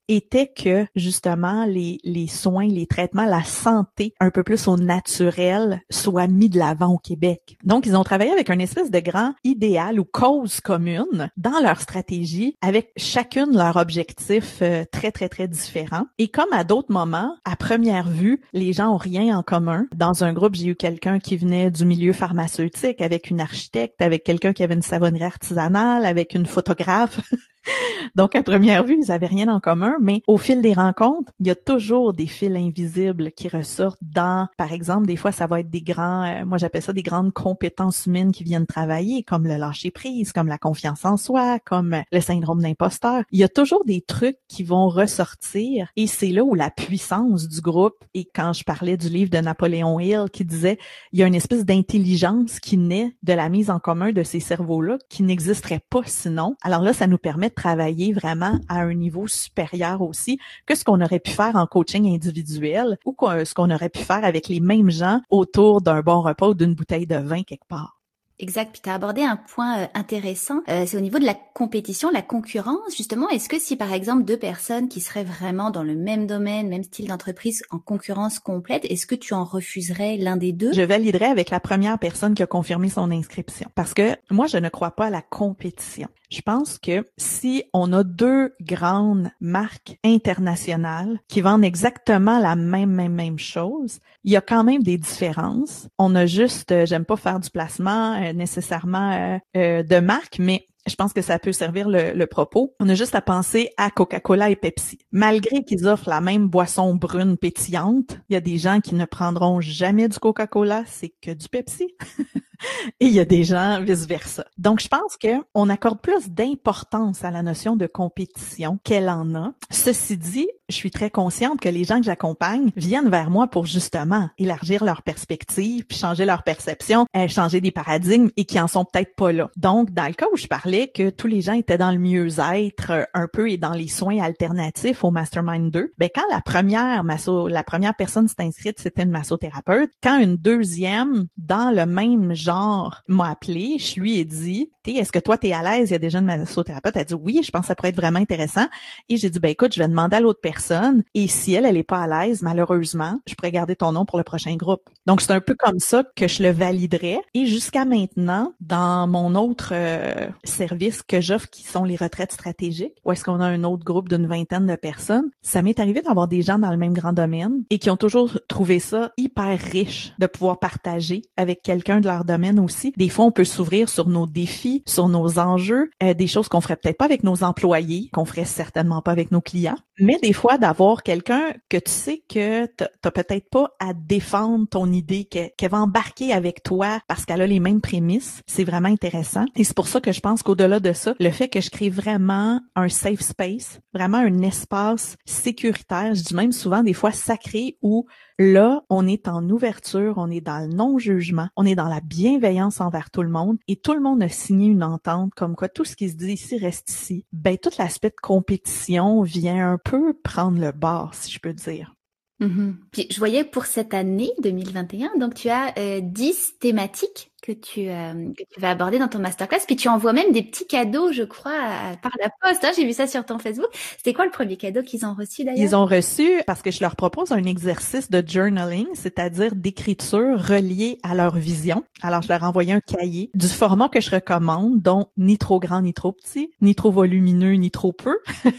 était que justement les, les soins, les traitements, la santé un peu plus au naturel soit mis de l'avant au Québec. Donc, ils ont travaillé avec un espèce de grand idéal ou cause commune dans leur stratégie avec chacune leur objectif euh, très, très, très différent. Et comme à d'autres moments, à première vue, les gens ont rien en commun. Dans un groupe, j'ai eu quelqu'un qui venait du milieu pharmaceutique avec une architecte, avec quelqu'un qui avait une savonnerie artisanale, avec une photographe. Donc, à première vue, ils n'avaient rien en commun, mais au fil des rencontres, il y a toujours des fils invisibles qui ressortent dans, par exemple, des fois, ça va être des grands, euh, moi j'appelle ça des grandes compétences humaines qui viennent travailler, comme le lâcher prise, comme la confiance en soi, comme le syndrome d'imposteur. Il y a toujours des trucs qui vont ressortir et c'est là où la puissance du groupe, et quand je parlais du livre de Napoléon Hill qui disait, il y a une espèce d'intelligence qui naît de la mise en commun de ces cerveaux-là qui n'existerait pas sinon. Alors là, ça nous permet travailler vraiment à un niveau supérieur aussi que ce qu'on aurait pu faire en coaching individuel ou ce qu'on aurait pu faire avec les mêmes gens autour d'un bon repas ou d'une bouteille de vin quelque part. Exact. Puis tu as abordé un point euh, intéressant, euh, c'est au niveau de la compétition, la concurrence. Justement, est-ce que si par exemple deux personnes qui seraient vraiment dans le même domaine, même style d'entreprise, en concurrence complète, est-ce que tu en refuserais l'un des deux? Je validerais avec la première personne qui a confirmé son inscription. Parce que moi, je ne crois pas à la compétition. Je pense que si on a deux grandes marques internationales qui vendent exactement la même, même, même chose, il y a quand même des différences. On a juste, euh, j'aime pas faire du placement euh, nécessairement euh, de marque, mais je pense que ça peut servir le, le, propos. On a juste à penser à Coca-Cola et Pepsi. Malgré qu'ils offrent la même boisson brune pétillante, il y a des gens qui ne prendront jamais du Coca-Cola, c'est que du Pepsi. et il y a des gens vice-versa. Donc, je pense que on accorde plus d'importance à la notion de compétition qu'elle en a. Ceci dit, je suis très consciente que les gens que j'accompagne viennent vers moi pour justement élargir leur perspective, changer leur perception, euh, changer des paradigmes et qui en sont peut-être pas là. Donc, dans le cas où je parlais que tous les gens étaient dans le mieux-être euh, un peu et dans les soins alternatifs au Mastermind 2, ben quand la première masso, la première personne s'est inscrite, c'était une massothérapeute. Quand une deuxième, dans le même genre, m'a appelé, je lui ai dit, est-ce que toi, tu es à l'aise? Il y a déjà une massothérapeute. Elle a dit oui, je pense que ça pourrait être vraiment intéressant. Et j'ai dit, ben écoute, je vais demander à l'autre personne. Et si elle, elle est pas à l'aise, malheureusement, je pourrais garder ton nom pour le prochain groupe. Donc, c'est un peu comme ça que je le validerais. Et jusqu'à maintenant, dans mon autre euh, service que j'offre, qui sont les retraites stratégiques, où est-ce qu'on a un autre groupe d'une vingtaine de personnes, ça m'est arrivé d'avoir des gens dans le même grand domaine et qui ont toujours trouvé ça hyper riche de pouvoir partager avec quelqu'un de leur domaine aussi. Des fois, on peut s'ouvrir sur nos défis, sur nos enjeux, euh, des choses qu'on ferait peut-être pas avec nos employés, qu'on ferait certainement pas avec nos clients. Mais des fois d'avoir quelqu'un que tu sais que t'as peut-être pas à défendre ton idée, qu'elle va embarquer avec toi parce qu'elle a les mêmes prémices, c'est vraiment intéressant. Et c'est pour ça que je pense qu'au-delà de ça, le fait que je crée vraiment un safe space, vraiment un espace sécuritaire, je dis même souvent des fois sacré où Là, on est en ouverture, on est dans le non-jugement, on est dans la bienveillance envers tout le monde et tout le monde a signé une entente comme quoi tout ce qui se dit ici reste ici. Ben, tout l'aspect de compétition vient un peu prendre le bord, si je peux dire. Mm-hmm. Puis je voyais pour cette année 2021, donc tu as euh, 10 thématiques que tu, euh, que tu vas aborder dans ton masterclass. Puis tu envoies même des petits cadeaux, je crois, par la poste. Hein. J'ai vu ça sur ton Facebook. C'était quoi le premier cadeau qu'ils ont reçu d'ailleurs? Ils ont reçu, parce que je leur propose un exercice de journaling, c'est-à-dire d'écriture reliée à leur vision. Alors, je leur ai envoyé un cahier du format que je recommande, donc ni trop grand, ni trop petit, ni trop volumineux, ni trop peu.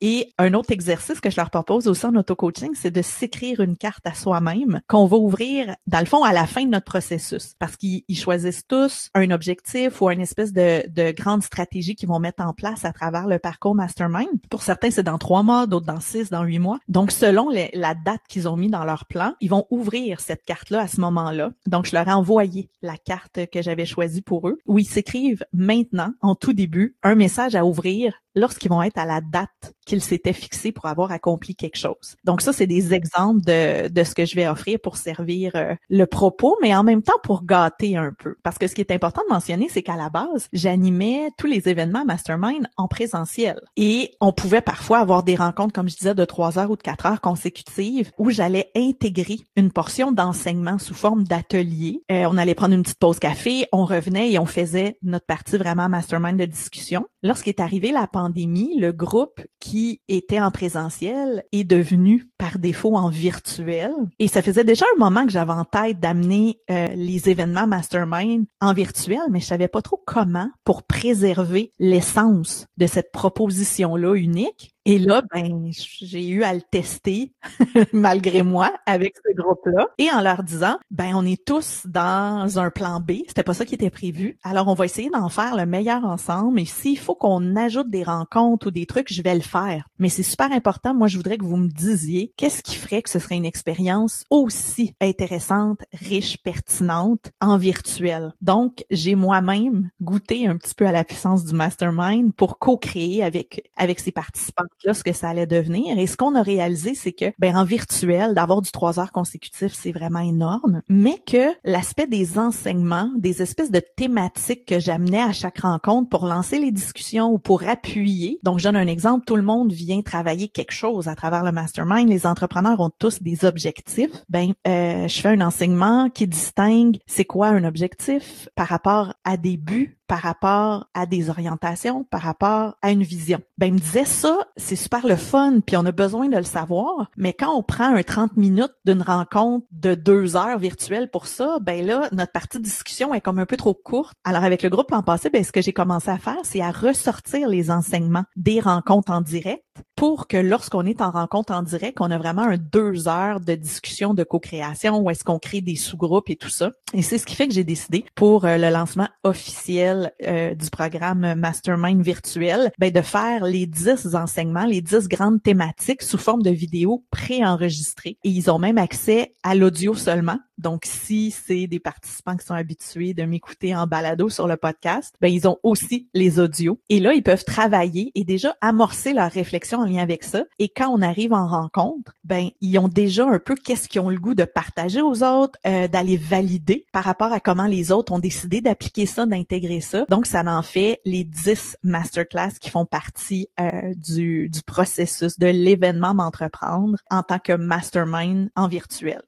Et un autre exercice que je leur propose aussi en auto-coaching, c'est de s'écrire une carte à soi-même qu'on va ouvrir, dans le fond, à la fin de notre processus. Parce qu'ils choisissent tous un objectif ou une espèce de, de grande stratégie qu'ils vont mettre en place à travers le parcours Mastermind. Pour certains, c'est dans trois mois, d'autres dans six, dans huit mois. Donc, selon la date qu'ils ont mis dans leur plan, ils vont ouvrir cette carte-là à ce moment-là. Donc, je leur ai envoyé la carte que j'avais choisie pour eux, où ils s'écrivent maintenant, en tout début, un message à ouvrir lorsqu'ils vont être à la date qu'ils s'étaient fixés pour avoir accompli quelque chose. Donc ça, c'est des exemples de, de ce que je vais offrir pour servir euh, le propos, mais en même temps pour gâter un peu. Parce que ce qui est important de mentionner, c'est qu'à la base, j'animais tous les événements Mastermind en présentiel. Et on pouvait parfois avoir des rencontres, comme je disais, de trois heures ou de quatre heures consécutives où j'allais intégrer une portion d'enseignement sous forme d'atelier. Euh, on allait prendre une petite pause café, on revenait et on faisait notre partie vraiment Mastermind de discussion. Lorsqu'est arrivé la pandémie, le groupe qui était en présentiel est devenu par défaut en virtuel. Et ça faisait déjà un moment que j'avais en tête d'amener euh, les événements mastermind en virtuel, mais je savais pas trop comment pour préserver l'essence de cette proposition-là unique. Et là, ben, j'ai eu à le tester malgré moi avec ce groupe-là et en leur disant, ben, on est tous dans un plan B. C'était pas ça qui était prévu. Alors, on va essayer d'en faire le meilleur ensemble. Et s'il faut qu'on ajoute des rencontres ou des trucs, je vais le faire. Mais c'est super important. Moi, je voudrais que vous me disiez qu'est-ce qui ferait que ce serait une expérience aussi intéressante, riche, pertinente en virtuel? Donc, j'ai moi-même goûté un petit peu à la puissance du mastermind pour co-créer avec, avec ces participants là ce que ça allait devenir. Et ce qu'on a réalisé, c'est que ben en virtuel, d'avoir du trois heures consécutif, c'est vraiment énorme, mais que l'aspect des enseignements, des espèces de thématiques que j'amenais à chaque rencontre pour lancer les discussions ou pour appuyer. Donc, je donne un exemple, tout le monde vient travailler quelque chose à travers le mastermind. Les entrepreneurs ont tous des objectifs. Ben, euh, je fais un enseignement qui distingue c'est quoi un objectif par rapport à des buts par rapport à des orientations, par rapport à une vision. Ben, il me disait ça, c'est super le fun, puis on a besoin de le savoir, mais quand on prend un 30 minutes d'une rencontre de deux heures virtuelle pour ça, ben là, notre partie de discussion est comme un peu trop courte. Alors, avec le groupe l'an passé, ben, ce que j'ai commencé à faire, c'est à ressortir les enseignements des rencontres en direct pour que lorsqu'on est en rencontre en direct, on a vraiment un deux heures de discussion de co-création où est-ce qu'on crée des sous-groupes et tout ça. Et c'est ce qui fait que j'ai décidé pour euh, le lancement officiel euh, du programme Mastermind virtuel, ben, de faire les dix enseignements, les dix grandes thématiques sous forme de vidéos préenregistrées. Et ils ont même accès à l'audio seulement. Donc, si c'est des participants qui sont habitués de m'écouter en balado sur le podcast, ben, ils ont aussi les audios. Et là, ils peuvent travailler et déjà amorcer leur réflexion en lien avec ça. Et quand on arrive en rencontre, ben, ils ont déjà un peu qu'est-ce qu'ils ont le goût de partager aux autres, euh, d'aller valider par rapport à comment les autres ont décidé d'appliquer ça, d'intégrer ça. Donc, ça en fait les 10 masterclass qui font partie euh, du, du processus de l'événement m'entreprendre en tant que mastermind en virtuel.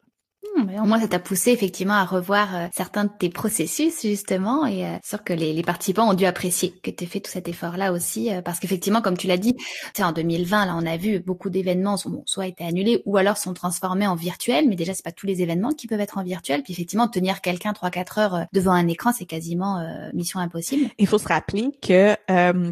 Hmm, au moins, ça t'a poussé effectivement à revoir euh, certains de tes processus justement, et euh, sûr que les, les, participants ont dû apprécier que tu aies fait tout cet effort-là aussi, euh, parce qu'effectivement, comme tu l'as dit, en 2020, là, on a vu beaucoup d'événements sont soit été annulés ou alors sont transformés en virtuel, mais déjà, c'est pas tous les événements qui peuvent être en virtuel. Puis effectivement, tenir quelqu'un 3-4 heures devant un écran, c'est quasiment mission impossible. Il faut se rappeler que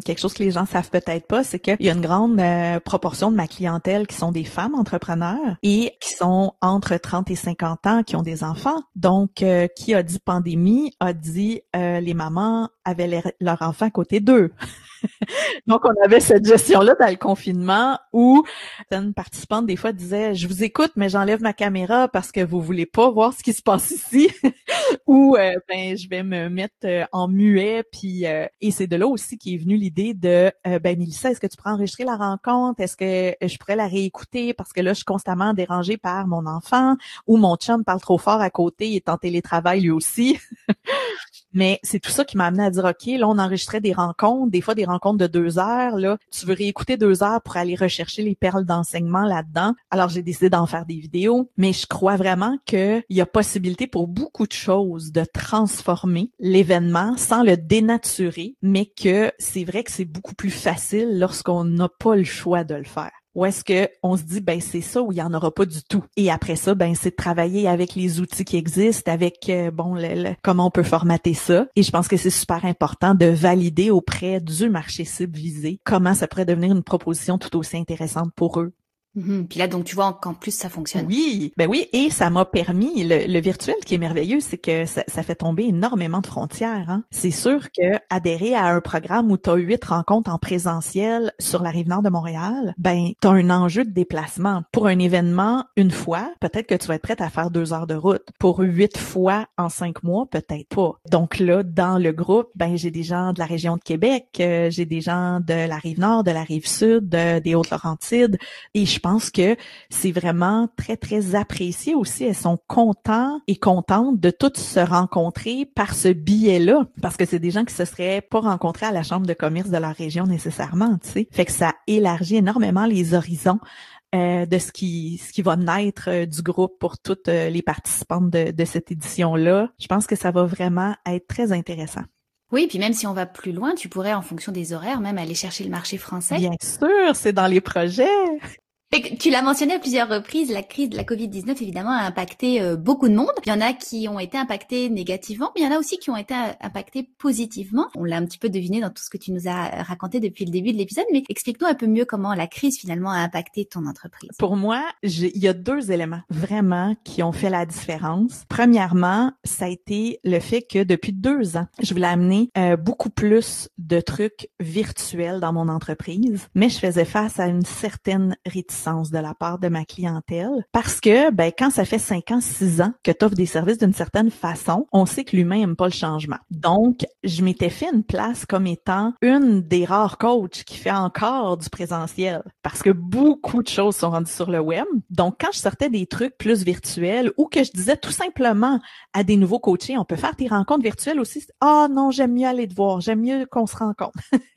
quelque chose que les gens savent peut-être pas, c'est qu'il y a une grande proportion de ma clientèle qui sont des femmes entrepreneurs et qui sont entre 30 et 50 qui ont des enfants. Donc, euh, qui a dit pandémie a dit euh, les mamans avaient leur enfant à côté d'eux. Donc, on avait cette gestion-là dans le confinement où une participante, des fois, disait, je vous écoute, mais j'enlève ma caméra parce que vous voulez pas voir ce qui se passe ici. ou, euh, ben, je vais me mettre euh, en muet. Puis, euh, et c'est de là aussi qui est venue l'idée de, ben, Mélissa, est-ce que tu pourrais enregistrer la rencontre? Est-ce que je pourrais la réécouter? Parce que là, je suis constamment dérangée par mon enfant ou mon chum parle trop fort à côté, il est en télétravail lui aussi. Mais c'est tout ça qui m'a amené à dire, OK, là, on enregistrait des rencontres, des fois des rencontres de deux heures. Là, tu veux réécouter deux heures pour aller rechercher les perles d'enseignement là-dedans? Alors, j'ai décidé d'en faire des vidéos. Mais je crois vraiment qu'il y a possibilité pour beaucoup de choses de transformer l'événement sans le dénaturer, mais que c'est vrai que c'est beaucoup plus facile lorsqu'on n'a pas le choix de le faire. Ou est-ce que on se dit ben c'est ça ou il y en aura pas du tout. Et après ça ben c'est de travailler avec les outils qui existent, avec euh, bon le, comment on peut formater ça. Et je pense que c'est super important de valider auprès du marché cible visé comment ça pourrait devenir une proposition tout aussi intéressante pour eux. Mhm. Puis là, donc, tu vois qu'en plus, ça fonctionne. Oui, ben oui, et ça m'a permis, le, virtuel qui est merveilleux, c'est que ça, fait tomber énormément de frontières. Hein. C'est sûr que adhérer à un programme où tu as huit rencontres en présentiel sur la rive nord de Montréal, ben, tu as un enjeu de déplacement. Pour un événement, une fois, peut-être que tu vas être prête à faire deux heures de route. Pour huit fois en cinq mois, peut-être pas. Donc là, dans le groupe, ben, j'ai des gens de la région de Québec, euh, j'ai des gens de la rive nord, de la rive sud, des Hautes-Laurentides, et je pense que c'est vraiment très, très apprécié aussi. Elles sont contentes et contentes de toutes se rencontrer par ce biais-là, parce que c'est des gens qui se seraient pas rencontrés à la chambre de commerce de leur région nécessairement, tu sais. Fait que ça élargit énormément les horizons euh, de ce qui ce qui va naître euh, du groupe pour toutes euh, les participantes de, de cette édition-là. Je pense que ça va vraiment être très intéressant. Oui, puis même si on va plus loin, tu pourrais, en fonction des horaires, même aller chercher le marché français. Bien sûr, c'est dans les projets. Tu l'as mentionné à plusieurs reprises, la crise de la Covid-19 évidemment a impacté euh, beaucoup de monde. Il y en a qui ont été impactés négativement, mais il y en a aussi qui ont été impactés positivement. On l'a un petit peu deviné dans tout ce que tu nous as raconté depuis le début de l'épisode, mais explique-nous un peu mieux comment la crise finalement a impacté ton entreprise. Pour moi, il y a deux éléments vraiment qui ont fait la différence. Premièrement, ça a été le fait que depuis deux ans, je voulais amener euh, beaucoup plus de trucs virtuels dans mon entreprise, mais je faisais face à une certaine réticence sens de la part de ma clientèle parce que ben quand ça fait 5 ans, 6 ans que tu offres des services d'une certaine façon, on sait que l'humain aime pas le changement. Donc, je m'étais fait une place comme étant une des rares coachs qui fait encore du présentiel parce que beaucoup de choses sont rendues sur le web. Donc, quand je sortais des trucs plus virtuels ou que je disais tout simplement à des nouveaux coachés, on peut faire tes rencontres virtuelles aussi. Ah non, j'aime mieux aller te voir, j'aime mieux qu'on se rencontre.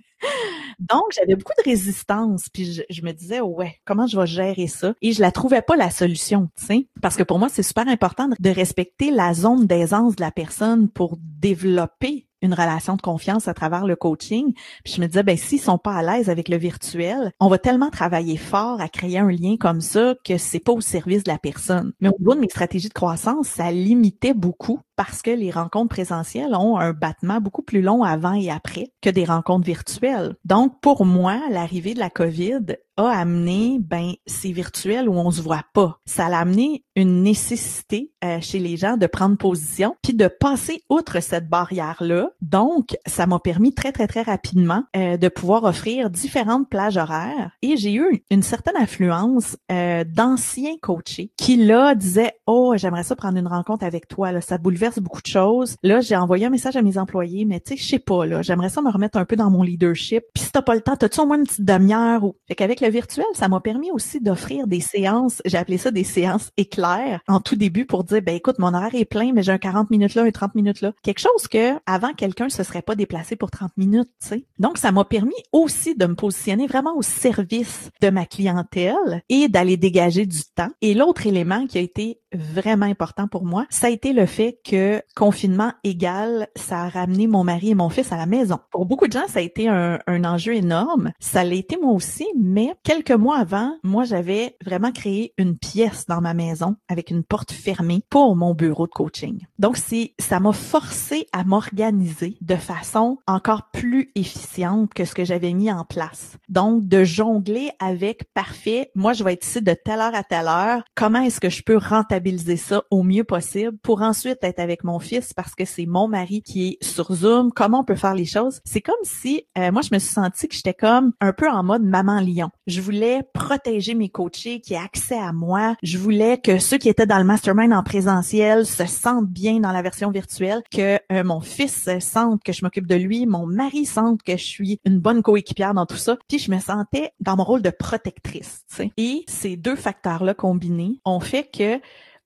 Donc, j'avais beaucoup de résistance, puis je, me disais, ouais, comment je vais gérer ça? Et je la trouvais pas la solution, tu sais, parce que pour moi, c'est super important de respecter la zone d'aisance de la personne pour développer une relation de confiance à travers le coaching. Puis je me disais, ben s'ils sont pas à l'aise avec le virtuel, on va tellement travailler fort à créer un lien comme ça que c'est pas au service de la personne. Mais au niveau de mes stratégies de croissance, ça limitait beaucoup parce que les rencontres présentielles ont un battement beaucoup plus long avant et après que des rencontres virtuelles. Donc, pour moi, l'arrivée de la COVID a amené, ben, c'est virtuel où on se voit pas. Ça a amené une nécessité euh, chez les gens de prendre position puis de passer outre cette barrière-là. Donc, ça m'a permis très, très, très rapidement euh, de pouvoir offrir différentes plages horaires et j'ai eu une certaine influence euh, d'anciens coachés qui, là, disaient, oh, j'aimerais ça prendre une rencontre avec toi, là, ça bouleverse beaucoup de choses. Là, j'ai envoyé un message à mes employés, mais tu sais, je sais pas, là, j'aimerais ça me remettre un peu dans mon leadership. Puis si t'as pas le temps, t'as-tu au moins une petite demi-heure ou... Fait qu'avec le virtuel, ça m'a permis aussi d'offrir des séances, j'ai appelé ça des séances éclairs en tout début pour dire, ben écoute, mon horaire est plein, mais j'ai un 40 minutes là, un 30 minutes là. Quelque chose que avant quelqu'un se serait pas déplacé pour 30 minutes, tu sais. Donc, ça m'a permis aussi de me positionner vraiment au service de ma clientèle et d'aller dégager du temps. Et l'autre élément qui a été vraiment important pour moi, ça a été le fait que confinement égal, ça a ramené mon mari et mon fils à la maison. Pour beaucoup de gens, ça a été un, enjeu énorme. Ça l'a été moi aussi, mais quelques mois avant, moi, j'avais vraiment créé une pièce dans ma maison avec une porte fermée pour mon bureau de coaching. Donc, c'est, ça m'a forcé à m'organiser de façon encore plus efficiente que ce que j'avais mis en place. Donc, de jongler avec parfait, moi, je vais être ici de telle heure à telle heure. Comment est-ce que je peux rentabiliser ça au mieux possible pour ensuite être avec mon fils parce que c'est mon mari qui est sur Zoom. Comment on peut faire les choses? C'est comme si, euh, moi, je me suis sentie que j'étais comme un peu en mode maman lion. Je voulais protéger mes coachés qui aient accès à moi. Je voulais que ceux qui étaient dans le mastermind en présentiel se sentent bien dans la version virtuelle, que euh, mon fils sente que je m'occupe de lui, mon mari sente que je suis une bonne coéquipière dans tout ça. Puis je me sentais dans mon rôle de protectrice. Et ces deux facteurs-là combinés ont fait que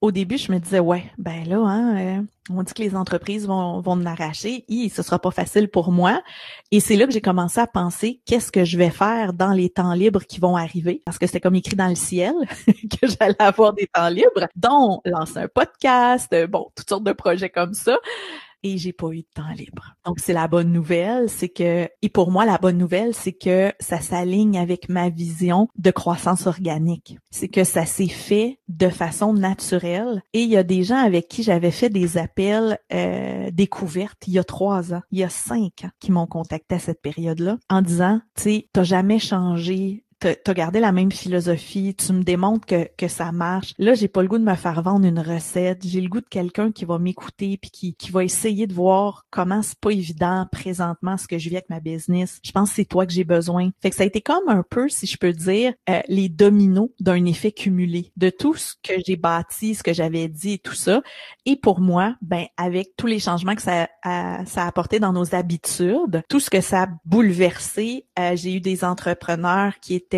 au début, je me disais, ouais, ben là, hein, euh, on dit que les entreprises vont, vont me l'arracher, et ce sera pas facile pour moi. Et c'est là que j'ai commencé à penser, qu'est-ce que je vais faire dans les temps libres qui vont arriver? Parce que c'était comme écrit dans le ciel que j'allais avoir des temps libres, dont lancer un podcast, bon, toutes sortes de projets comme ça et j'ai pas eu de temps libre. Donc c'est la bonne nouvelle, c'est que et pour moi la bonne nouvelle, c'est que ça s'aligne avec ma vision de croissance organique. C'est que ça s'est fait de façon naturelle et il y a des gens avec qui j'avais fait des appels euh, découvertes il y a trois ans, il y a cinq ans qui m'ont contacté à cette période-là en disant, tu sais, t'as jamais changé t'as gardé la même philosophie, tu me démontres que, que ça marche. Là, j'ai pas le goût de me faire vendre une recette. J'ai le goût de quelqu'un qui va m'écouter puis qui, qui va essayer de voir comment c'est pas évident présentement ce que je vis avec ma business. Je pense que c'est toi que j'ai besoin. Fait que ça a été comme un peu, si je peux dire, euh, les dominos d'un effet cumulé de tout ce que j'ai bâti, ce que j'avais dit et tout ça. Et pour moi, ben avec tous les changements que ça a, ça a apporté dans nos habitudes, tout ce que ça a bouleversé, euh, j'ai eu des entrepreneurs qui étaient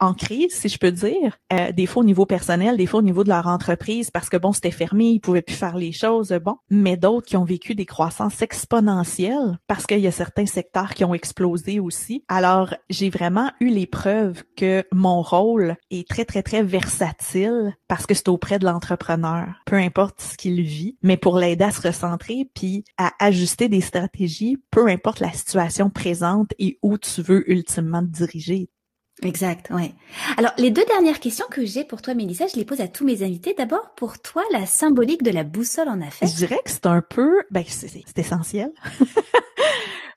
en crise, si je peux dire, euh, des fois au niveau personnel, des fois au niveau de leur entreprise, parce que bon, c'était fermé, ils pouvaient plus faire les choses, bon, mais d'autres qui ont vécu des croissances exponentielles, parce qu'il y a certains secteurs qui ont explosé aussi. Alors, j'ai vraiment eu les preuves que mon rôle est très, très, très versatile, parce que c'est auprès de l'entrepreneur, peu importe ce qu'il vit, mais pour l'aider à se recentrer, puis à ajuster des stratégies, peu importe la situation présente et où tu veux ultimement te diriger. Exact, ouais. Alors, les deux dernières questions que j'ai pour toi, Mélissa, je les pose à tous mes invités. D'abord, pour toi, la symbolique de la boussole en affaires. Je dirais que c'est un peu, ben, c'est essentiel.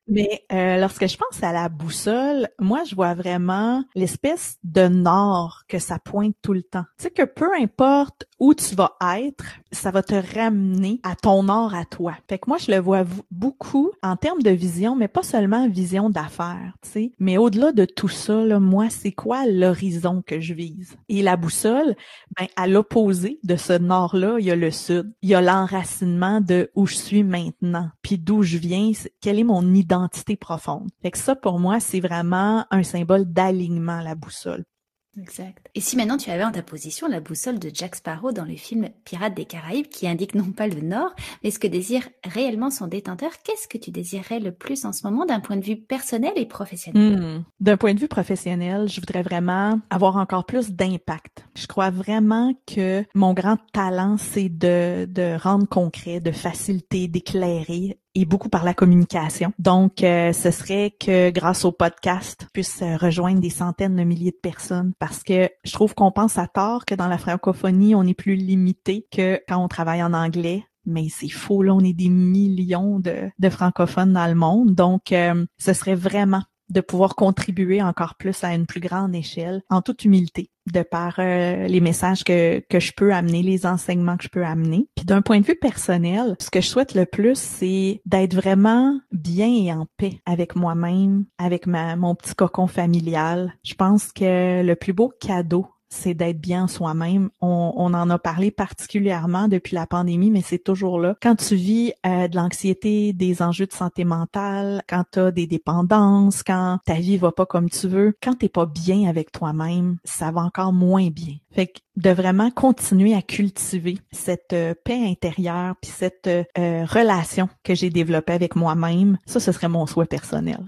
Mais euh, lorsque je pense à la boussole, moi, je vois vraiment l'espèce de nord que ça pointe tout le temps. Tu sais que peu importe où tu vas être, ça va te ramener à ton nord à toi. Fait que moi, je le vois beaucoup en termes de vision, mais pas seulement vision d'affaires, tu sais. Mais au-delà de tout ça, là, moi, c'est quoi l'horizon que je vise? Et la boussole, ben, à l'opposé de ce nord-là, il y a le sud. Il y a l'enracinement de où je suis maintenant, puis d'où je viens, quelle est mon identité profonde? Fait que ça, pour moi, c'est vraiment un symbole d'alignement, la boussole. Exact. Et si maintenant tu avais en ta position la boussole de Jack Sparrow dans le film Pirates des Caraïbes qui indique non pas le nord, mais ce que désire réellement son détenteur, qu'est-ce que tu désirerais le plus en ce moment d'un point de vue personnel et professionnel? Hmm. D'un point de vue professionnel, je voudrais vraiment avoir encore plus d'impact. Je crois vraiment que mon grand talent, c'est de, de rendre concret, de faciliter, d'éclairer et beaucoup par la communication. Donc, euh, ce serait que grâce au podcast, puisse euh, rejoindre des centaines de milliers de personnes parce que je trouve qu'on pense à tort que dans la francophonie, on est plus limité que quand on travaille en anglais. Mais c'est faux, là, on est des millions de, francophones dans le monde. Donc, euh, ce serait vraiment de pouvoir contribuer encore plus à une plus grande échelle, en toute humilité, de par euh, les messages que, que je peux amener, les enseignements que je peux amener. Puis d'un point de vue personnel, ce que je souhaite le plus, c'est d'être vraiment bien et en paix avec moi-même, avec ma, mon petit cocon familial. Je pense que le plus beau cadeau c'est d'être bien soi-même. On, on, en a parlé particulièrement depuis la pandémie, mais c'est toujours là. Quand tu vis euh, de l'anxiété, des enjeux de santé mentale, quand tu as des dépendances, quand ta vie va pas comme tu veux, quand t'es pas bien avec toi-même, ça va encore moins bien. Fait que de vraiment continuer à cultiver cette euh, paix intérieure puis cette euh, relation que j'ai développée avec moi-même, ça, ce serait mon souhait personnel.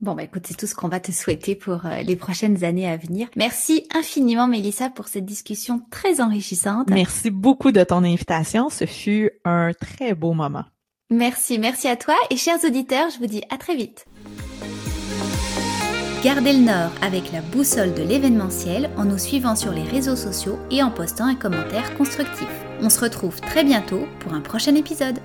Bon, bah écoute, c'est tout ce qu'on va te souhaiter pour euh, les prochaines années à venir. Merci infiniment, Mélissa, pour cette discussion très enrichissante. Merci beaucoup de ton invitation. Ce fut un très beau moment. Merci, merci à toi et chers auditeurs, je vous dis à très vite. Gardez le nord avec la boussole de l'événementiel en nous suivant sur les réseaux sociaux et en postant un commentaire constructif. On se retrouve très bientôt pour un prochain épisode.